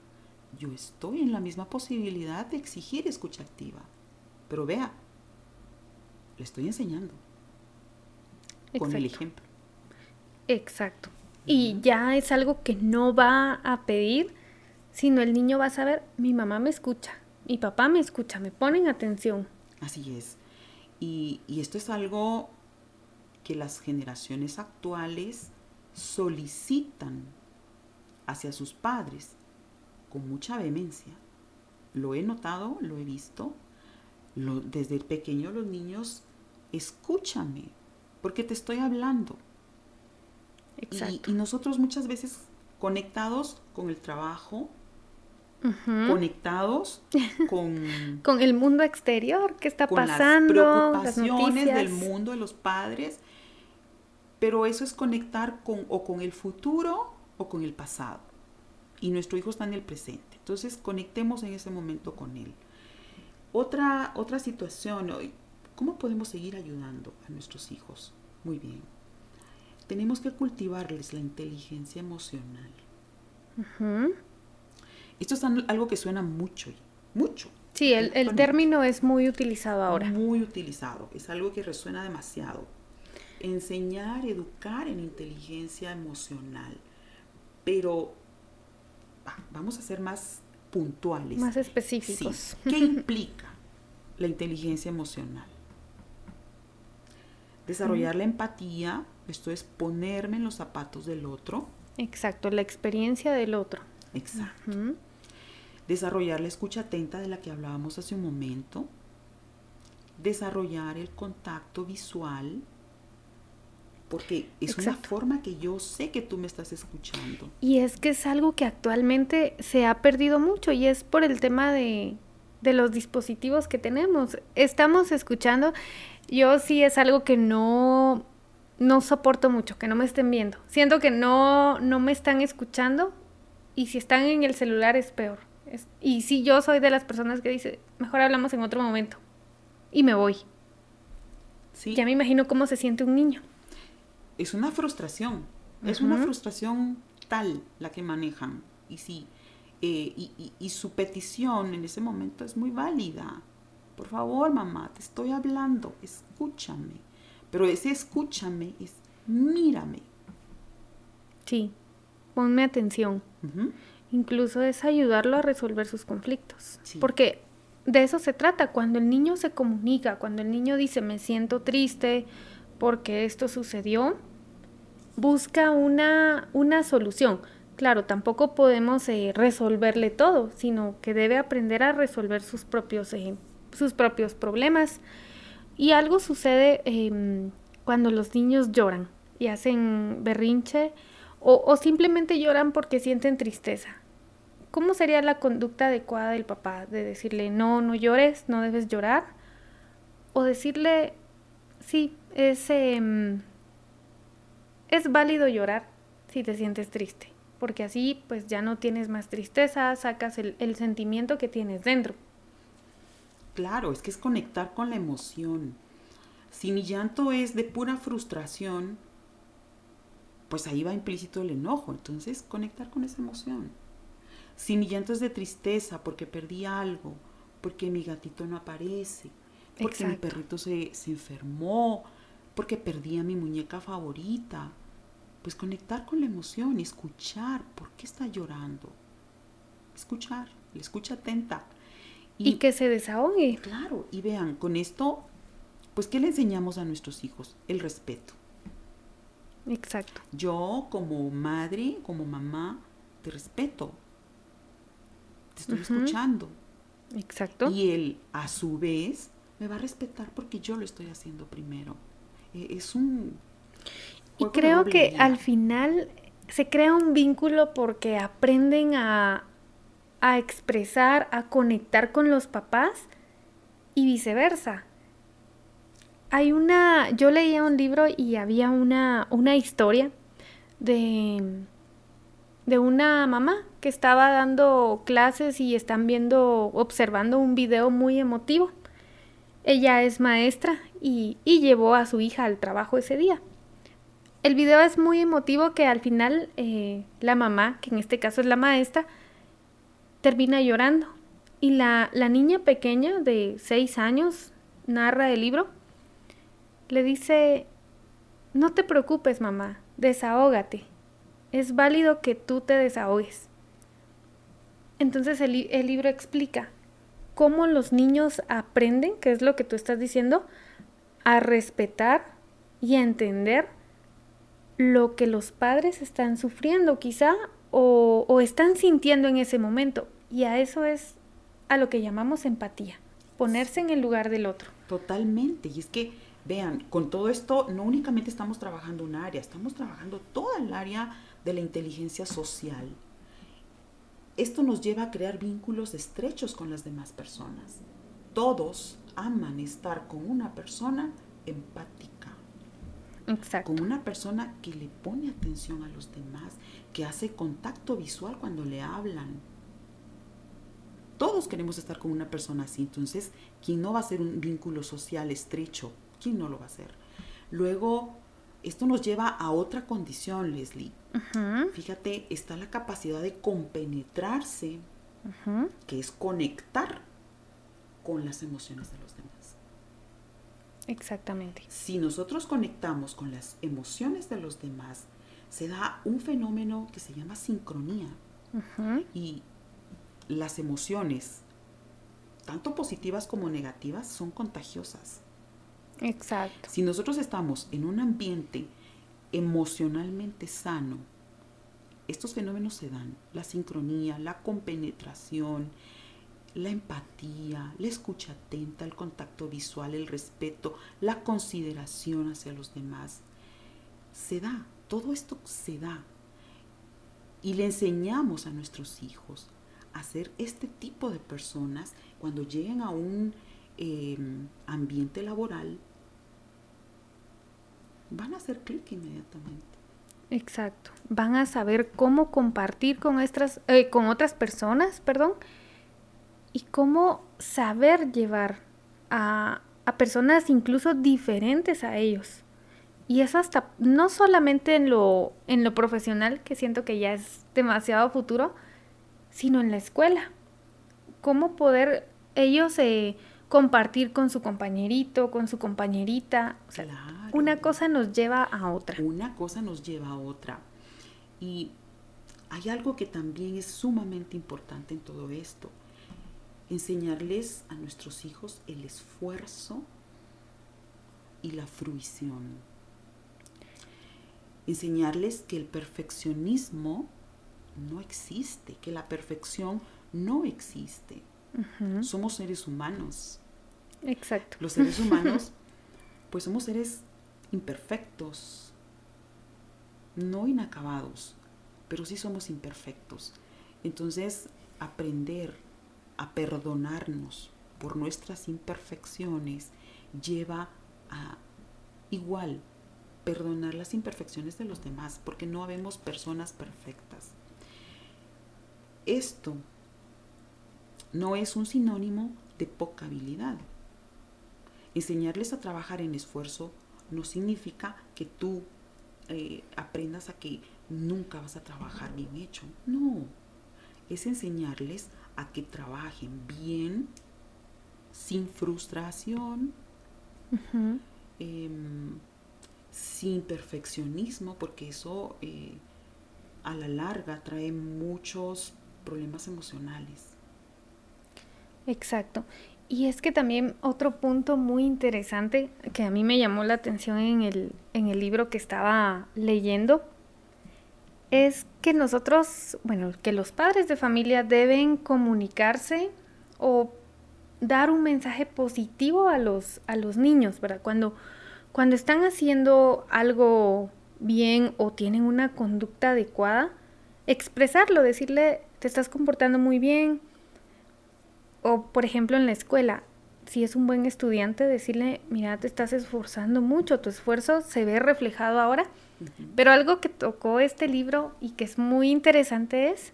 yo estoy en la misma posibilidad de exigir escucha activa. Pero vea, le estoy enseñando con el ejemplo. Exacto. Y ya es algo que no va a pedir, sino el niño va a saber, mi mamá me escucha, mi papá me escucha, me ponen atención. Así es. Y, y esto es algo que las generaciones actuales solicitan hacia sus padres con mucha vehemencia. Lo he notado, lo he visto. Lo, desde pequeño los niños, escúchame, porque te estoy hablando. Exacto. Y, nosotros muchas veces conectados con el trabajo, conectados con, con el mundo exterior, qué está pasando, las preocupaciones del mundo de los padres, pero eso es conectar con o con el futuro o con el pasado. Y nuestro hijo está en el presente. Entonces conectemos en ese momento con él. Otra, otra situación, ¿cómo podemos seguir ayudando a nuestros hijos? Muy bien. Tenemos que cultivarles la inteligencia emocional. Esto es algo que suena mucho, mucho. Sí, el, el término es muy utilizado ahora. Muy utilizado, es algo que resuena demasiado enseñar, educar en inteligencia emocional. Pero vamos a ser más puntuales. Más específicos. ¿Qué implica la inteligencia emocional? Desarrollar la empatía, esto es ponerme en los zapatos del otro. Exacto, la experiencia del otro. Exacto. Desarrollar la escucha atenta de la que hablábamos hace un momento. Desarrollar el contacto visual, porque es una forma que yo sé que tú me estás escuchando. Y es que es algo que actualmente se ha perdido mucho y es por el tema de, de los dispositivos que tenemos. Estamos escuchando, yo sí es algo que no, no soporto mucho, que no me estén viendo. Siento que no, no me están escuchando y si están en el celular es peor. y si yo soy de las personas que dice, mejor hablamos en otro momento y me voy. Sí. Ya me imagino cómo se siente un niño es una frustración, es una frustración tal la que manejan. Y sí, eh, y, y, su petición en ese momento es muy válida. Por favor, mamá, te estoy hablando, escúchame. Pero ese escúchame es mírame. Sí, ponme atención. Incluso es ayudarlo a resolver sus conflictos. Porque de eso se trata. Cuando el niño se comunica, cuando el niño dice me siento triste porque esto sucedió, busca una, una solución. Claro, tampoco podemos eh, resolverle todo, sino que debe aprender a resolver sus propios, eh, sus propios problemas. Y algo sucede em, cuando los niños lloran y hacen berrinche o, o simplemente lloran porque sienten tristeza. ¿Cómo sería la conducta adecuada del papá? De decirle, no, no llores, no debes llorar. O decirle, sí, es, em, es válido llorar si te sientes triste, porque así pues ya no tienes más tristeza, sacas el, sentimiento que tienes dentro. Claro, es que es conectar con la emoción. Si mi llanto es de pura frustración, pues ahí va implícito el enojo. Entonces, conectar con esa emoción. Si mi llanto es de tristeza porque perdí algo, porque mi gatito no aparece, porque mi perrito se, se enfermó, porque perdí a mi muñeca favorita. Pues conectar con la emoción y escuchar por qué está llorando. Escuchar, la escucha atenta. Y, que se desahogue. Claro, y vean, con esto, pues, ¿qué le enseñamos a nuestros hijos? El respeto. Exacto. Yo como madre, como mamá, te respeto. Te estoy escuchando. Exacto. Y él, a su vez, me va a respetar porque yo lo estoy haciendo primero. E, es un... Y creo que al final se crea un vínculo porque aprenden a, a expresar, a conectar con los papás y viceversa. Hay una, yo leía un libro y había una, una historia de, de una mamá que estaba dando clases y están viendo, observando un video muy emotivo. Ella es maestra y, y llevó a su hija al trabajo ese día. El video es muy emotivo que al final eh, la mamá, que en este caso es la maestra, termina llorando. Y la, la niña pequeña de seis años narra el libro. Le dice, no te preocupes mamá, desahógate. Es válido que tú te desahogues. Entonces el, el libro explica cómo los niños aprenden, que es lo que tú estás diciendo, a respetar y a entender lo que los padres están sufriendo quizá o, están sintiendo en ese momento. Y a eso es a lo que llamamos empatía, ponerse en el lugar del otro. Totalmente. Y es que, vean, con todo esto no únicamente estamos trabajando un área, estamos trabajando toda el área de la inteligencia social. Esto nos lleva a crear vínculos estrechos con las demás personas. Todos aman estar con una persona empática Exacto. Con una persona que le pone atención a los demás, que hace contacto visual cuando le hablan. Todos queremos estar con una persona así. Entonces, ¿quién no va a ser un vínculo social estrecho? ¿Quién no lo va a hacer? Luego, esto nos lleva a otra condición, Leslie. Fíjate, está la capacidad de compenetrarse, que es conectar con las emociones de los. Exactamente. Si nosotros conectamos con las emociones de los demás, se da un fenómeno que se llama sincronía. Y las emociones, tanto positivas como negativas, son contagiosas. Exacto. Si nosotros estamos en un ambiente emocionalmente sano, estos fenómenos se dan. La sincronía, la compenetración, la empatía, la escucha atenta, el contacto visual, el respeto, la consideración hacia los demás. Se da, todo esto se da. Y le enseñamos a nuestros hijos a ser este tipo de personas cuando lleguen a un em, ambiente laboral, van a hacer clic inmediatamente. Exacto. Van a saber cómo compartir con, eh, con otras personas, perdón, y cómo saber llevar a, personas incluso diferentes a ellos. Y eso hasta no solamente en lo, en lo profesional, que siento que ya es demasiado futuro, sino en la escuela. Cómo poder ellos eh, compartir con su compañerito, con su compañerita. una cosa nos lleva a otra. Una cosa nos lleva a otra. Y hay algo que también es sumamente importante en todo esto enseñarles a nuestros hijos el esfuerzo y la fruición. Enseñarles que el perfeccionismo no existe, que la perfección no existe. Somos seres humanos. Exacto. Los seres humanos, pues somos seres imperfectos, no inacabados, pero sí somos imperfectos. Entonces, aprender a perdonarnos por nuestras imperfecciones lleva a igual perdonar las imperfecciones de los demás, porque no habemos personas perfectas. Esto no es un sinónimo de poca habilidad. Enseñarles a trabajar en esfuerzo no significa que tú eh, aprendas a que nunca vas a trabajar bien hecho. No, es enseñarles a que trabajen bien, sin frustración, em, sin perfeccionismo, porque eso eh, a la larga trae muchos problemas emocionales. Exacto. Y es que también otro punto muy interesante que a mí me llamó la atención en el, en el libro que estaba leyendo es que nosotros, bueno, que los padres de familia deben comunicarse o dar un mensaje positivo a los, a los niños, ¿verdad? Cuando, cuando están haciendo algo bien o tienen una conducta adecuada, expresarlo, decirle, te estás comportando muy bien. O, por ejemplo, en la escuela, si es un buen estudiante, decirle, mira, te estás esforzando mucho, tu esfuerzo se ve reflejado ahora. Pero algo que tocó este libro y que es muy interesante es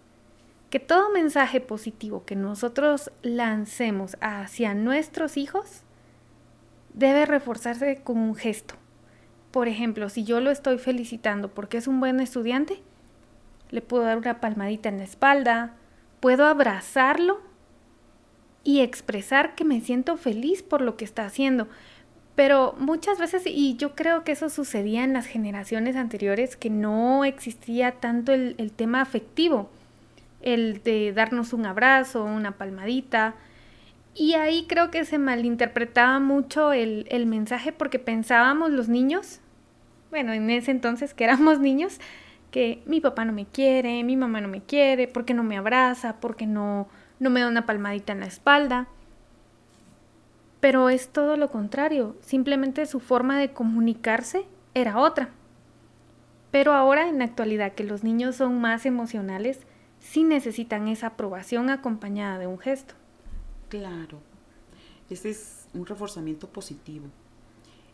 que todo mensaje positivo que nosotros lancemos hacia nuestros hijos debe reforzarse con un gesto. Por ejemplo, si yo lo estoy felicitando porque es un buen estudiante, le puedo dar una palmadita en la espalda, puedo abrazarlo y expresar que me siento feliz por lo que está haciendo. Pero muchas veces, y yo creo que eso sucedía en las generaciones anteriores, que no existía tanto el, tema afectivo, el de darnos un abrazo, una palmadita. Y ahí creo que se malinterpretaba mucho el, el mensaje porque pensábamos los niños, bueno, en ese entonces que éramos niños, que mi papá no me quiere, mi mamá no me quiere, porque no me abraza, porque no, no me da una palmadita en la espalda. Pero es todo lo contrario, simplemente su forma de comunicarse era otra. Pero ahora en la actualidad que los niños son más emocionales, sí necesitan esa aprobación acompañada de un gesto. Claro, ese es un reforzamiento positivo.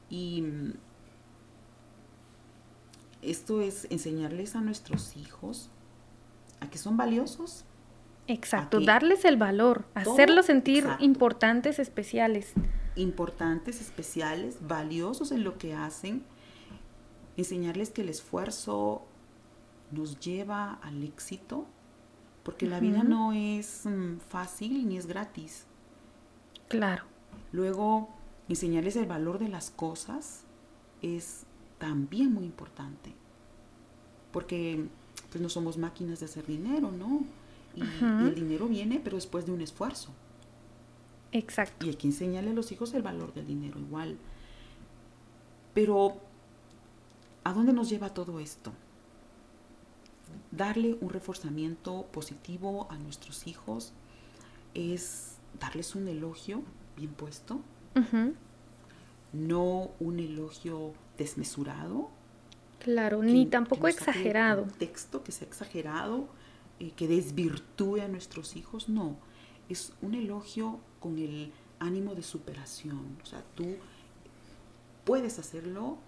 Y mm, esto es enseñarles a nuestros hijos a que son valiosos Exacto, darles el valor, hacerlos sentir importantes, especiales. Importantes, especiales, valiosos en lo que hacen, enseñarles que el esfuerzo nos lleva al éxito, porque la vida no es mm, fácil ni es gratis. Claro. Luego, enseñarles el valor de las cosas es también muy importante, porque pues no somos máquinas de hacer dinero, ¿no? Y, el dinero viene, pero después de un esfuerzo. Exacto. Y hay que enseñarle a los hijos el valor del dinero igual. Pero, ¿a dónde nos lleva todo esto? Darle un reforzamiento positivo a nuestros hijos es darles un elogio bien puesto, no un elogio desmesurado. Claro, ni tampoco exagerado. texto que sea exagerado eh, que desvirtúe a nuestros hijos, no, es un elogio con el ánimo de superación, o sea, tú puedes hacerlo,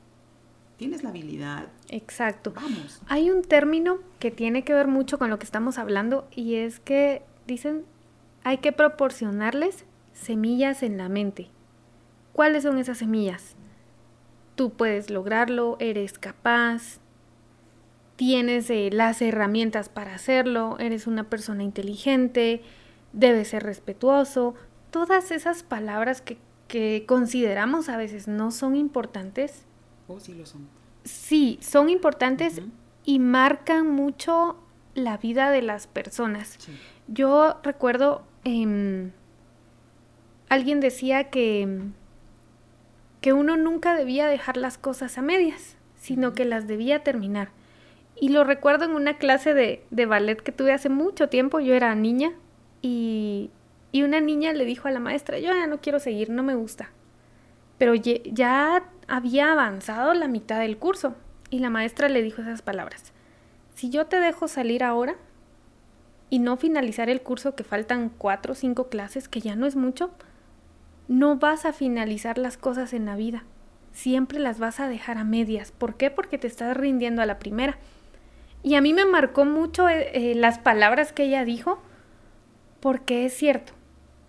tienes la habilidad. Exacto. Vamos. Hay un término que tiene que ver mucho con lo que estamos hablando y es que dicen hay que proporcionarles semillas en la mente. ¿Cuáles son esas semillas? Tú puedes lograrlo, eres capaz, tienes eh, las herramientas para hacerlo, eres una persona inteligente, debes ser respetuoso, todas esas palabras que, consideramos a veces no son importantes. ¿O sí lo son? Sí, son importantes y marcan mucho la vida de las personas. Yo recuerdo, em, alguien decía que, que uno nunca debía dejar las cosas a medias, sino que las debía terminar. Y lo recuerdo en una clase de, de ballet que tuve hace mucho tiempo, yo era niña y, y una niña le dijo a la maestra, yo ya no quiero seguir, no me gusta. Pero ya había avanzado la mitad del curso y la maestra le dijo esas palabras. Si yo te dejo salir ahora y no finalizar el curso, que faltan cuatro o cinco clases, que ya no es mucho, no vas a finalizar las cosas en la vida. Siempre las vas a dejar a medias. ¿Por qué? Porque te estás rindiendo a la primera. Y a mí me marcó mucho eh, eh, las palabras que ella dijo, porque es cierto,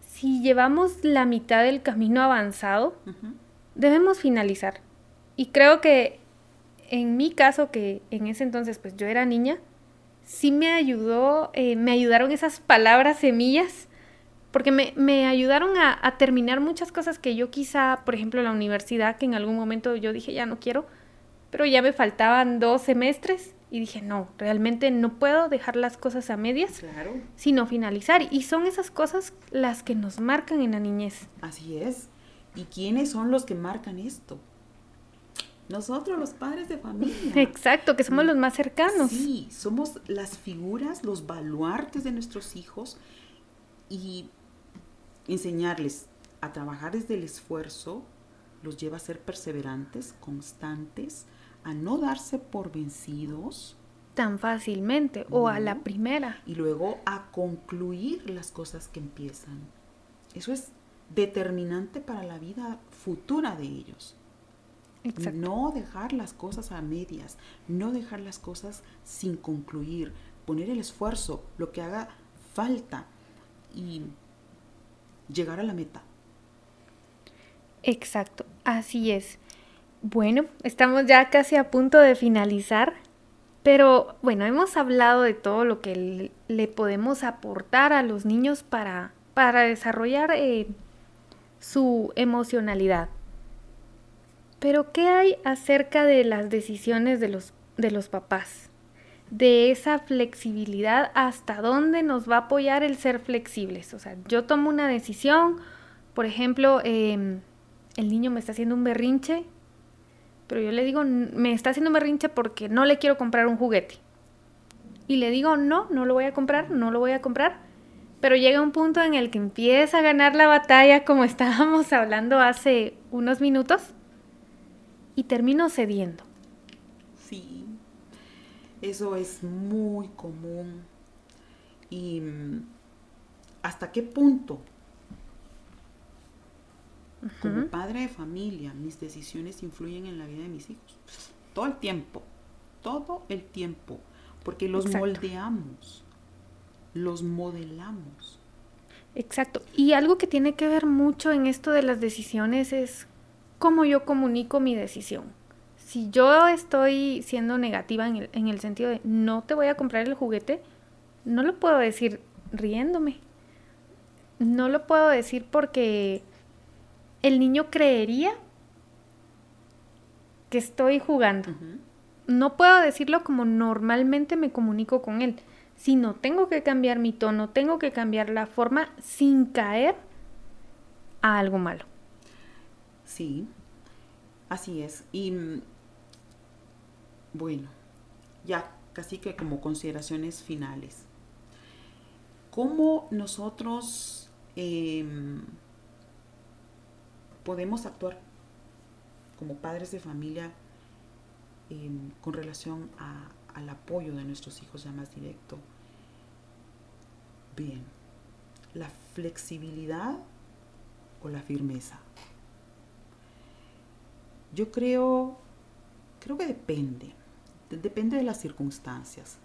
si llevamos la mitad del camino avanzado, debemos finalizar. Y creo que en mi caso, que en ese entonces pues yo era niña, sí me ayudó, eh, me ayudaron esas palabras semillas, porque me, ayudaron a, a, terminar muchas cosas que yo quizá, por ejemplo, la universidad, que en algún momento yo dije ya no quiero, pero ya me faltaban dos semestres y dije, no, realmente no puedo dejar las cosas a medias, sino finalizar. Y son esas cosas las que nos marcan en la niñez. Así es. ¿Y quiénes son los que marcan esto? Nosotros, los padres de familia. Exacto, que somos los más cercanos. Sí, somos las figuras, los baluartes de nuestros hijos y enseñarles a trabajar desde el esfuerzo los lleva a ser perseverantes, constantes, a no darse por vencidos. Tan fácilmente o a la primera. Y luego a concluir las cosas que empiezan. Eso es determinante para la vida futura de ellos. No dejar las cosas a medias, no dejar las cosas sin concluir, poner el esfuerzo, lo que haga falta y llegar a la meta. Exacto, así es. Bueno, estamos ya casi a punto de finalizar, pero bueno, hemos hablado de todo lo que le podemos aportar a los niños para, para desarrollar eh, su emocionalidad. Pero ¿qué hay acerca de las decisiones de los, de los papás? De esa flexibilidad, hasta dónde nos va a apoyar el ser flexibles. O sea, yo tomo una decisión, por ejemplo, em, el niño me está haciendo un berrinche, pero yo le digo, me está haciendo berrinche porque no le quiero comprar un juguete. Y le digo, no, no lo voy a comprar, no lo voy a comprar. Pero llega un punto en el que empieza a ganar la batalla, como estábamos hablando hace unos minutos, y termino cediendo. Sí, eso es muy común. ¿Y mm, hasta qué punto como padre de familia, mis decisiones influyen en la vida de mis hijos. Todo el tiempo, todo el tiempo, porque los moldeamos, los modelamos. Exacto. Y algo que tiene que ver mucho en esto de las decisiones es cómo yo comunico mi decisión. Si yo estoy siendo negativa en el, en el sentido de no te voy a comprar el juguete, no lo puedo decir riéndome. No lo puedo decir porque el niño creería que estoy jugando. No puedo decirlo como normalmente me comunico con él, sino tengo que cambiar mi tono, tengo que cambiar la forma sin caer a algo malo. Sí, así es. Y mm, bueno, ya casi que como consideraciones finales. ¿Cómo nosotros em, podemos actuar como padres de familia em, con relación al apoyo de nuestros hijos ya más directo. Bien, la flexibilidad o la firmeza. Yo creo, creo que depende, depende de las circunstancias.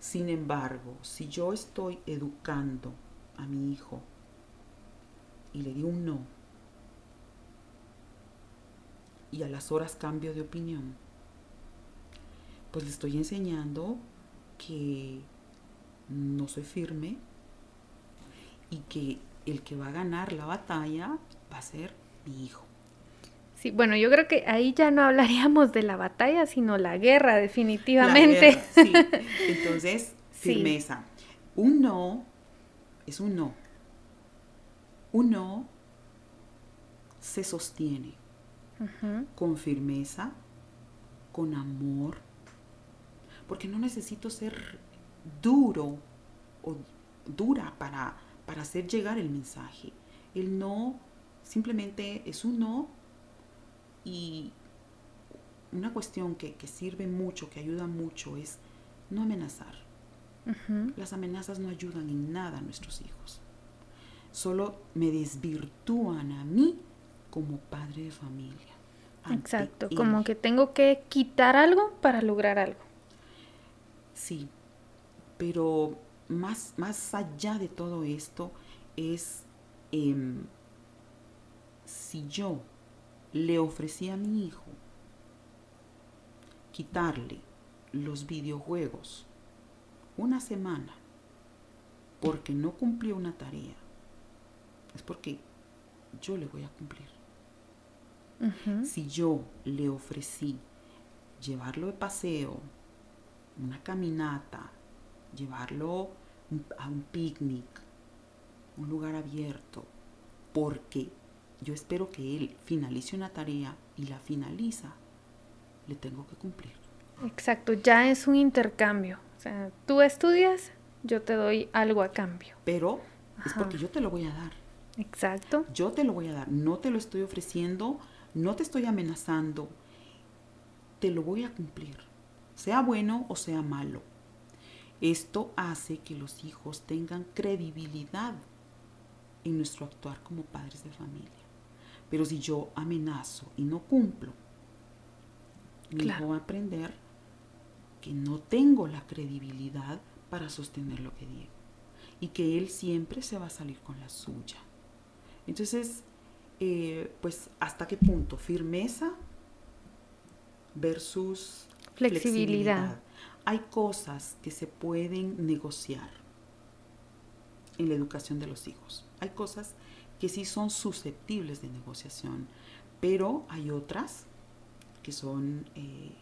Sin embargo, si yo estoy educando a mi hijo y le digo un no, y a las horas cambio de opinión, pues le estoy enseñando que no soy firme y que el que va a ganar la batalla va a ser mi hijo. Sí, bueno, yo creo que ahí ya no hablaríamos de la batalla, sino la guerra, definitivamente. sí. Entonces, firmeza. Un no es un no. Un no se sostiene con firmeza, con amor, porque no necesito ser duro o dura para, para hacer llegar el mensaje. El no simplemente es un no y una cuestión que, sirve mucho, que ayuda mucho, es no amenazar. Las amenazas no ayudan en nada a nuestros hijos. Solo me desvirtúan a mí como padre de familia. Exacto, como que tengo que quitar algo para lograr algo. Sí, pero más, más allá de todo esto es em, si yo le ofrecí a mi hijo quitarle los videojuegos una semana porque no cumplió una tarea, es porque yo le voy a cumplir. Si yo le ofrecí llevarlo de paseo, una caminata, llevarlo a un picnic, un lugar abierto, porque yo espero que él finalice una tarea y la finaliza, le tengo que cumplir. Exacto, ya es un intercambio. O sea, tú estudias, yo te doy algo a cambio. Pero es porque yo te lo voy a dar. Exacto. Yo te lo voy a dar, no te lo estoy ofreciendo no te estoy amenazando, te lo voy a cumplir, sea bueno o sea malo. Esto hace que los hijos tengan credibilidad en nuestro actuar como padres de familia. Pero si yo amenazo y no cumplo, mi hijo va a aprender que no tengo la credibilidad para sostener lo que digo y que él siempre se va a salir con la suya. Entonces, eh, pues, ¿hasta qué punto? Firmeza versus flexibilidad. Hay cosas que se pueden negociar en la educación de los hijos. Hay cosas que sí son susceptibles de negociación, pero hay otras que son eh,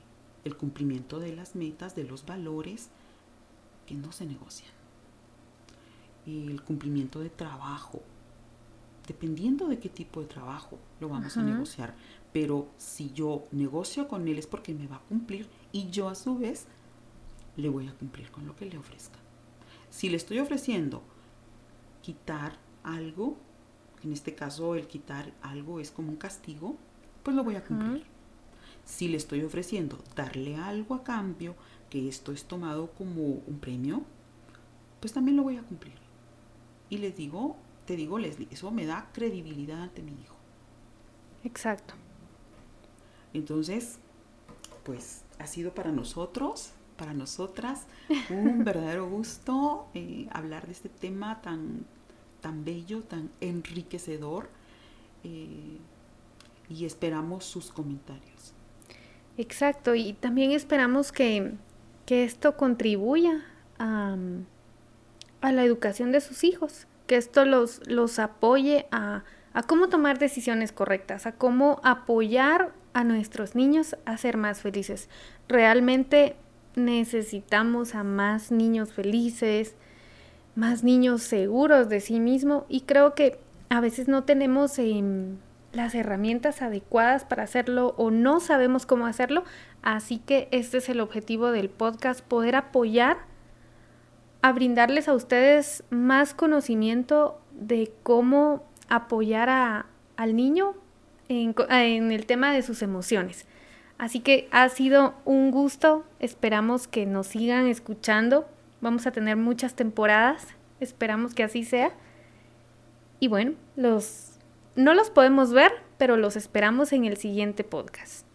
el cumplimiento de las metas, de los valores, que no se negocian. El cumplimiento de trabajo, dependiendo de qué tipo de trabajo lo vamos a negociar. Pero si yo negocio con él es porque me va a cumplir y yo a su vez le voy a cumplir con lo que le ofrezca. Si le estoy ofreciendo quitar algo, en este caso el quitar algo es como un castigo, pues lo voy a cumplir. Si le estoy ofreciendo darle algo a cambio, que esto es tomado como un premio, pues también lo voy a cumplir. Y les digo, te digo, Leslie, eso me da credibilidad ante mi hijo. Exacto. Entonces, pues ha sido para nosotros, para nosotras, un verdadero gusto eh, hablar de este tema tan, tan bello, tan enriquecedor. Eh, y esperamos sus comentarios. Exacto, y también esperamos que, esto contribuya a, a, la educación de sus hijos, esto los, los apoye a, a cómo tomar decisiones correctas, a cómo apoyar a nuestros niños a ser más felices. Realmente necesitamos a más niños felices, más niños seguros de sí mismo y creo que a veces no tenemos em, las herramientas adecuadas para hacerlo o no sabemos cómo hacerlo. Así que este es el objetivo del podcast, poder apoyar a brindarles a ustedes más conocimiento de cómo apoyar a, al niño en, el tema de sus emociones. Así que ha sido un gusto, esperamos que nos sigan escuchando, vamos a tener muchas temporadas, esperamos que así sea. Y bueno, los no los podemos ver, pero los esperamos en el siguiente podcast.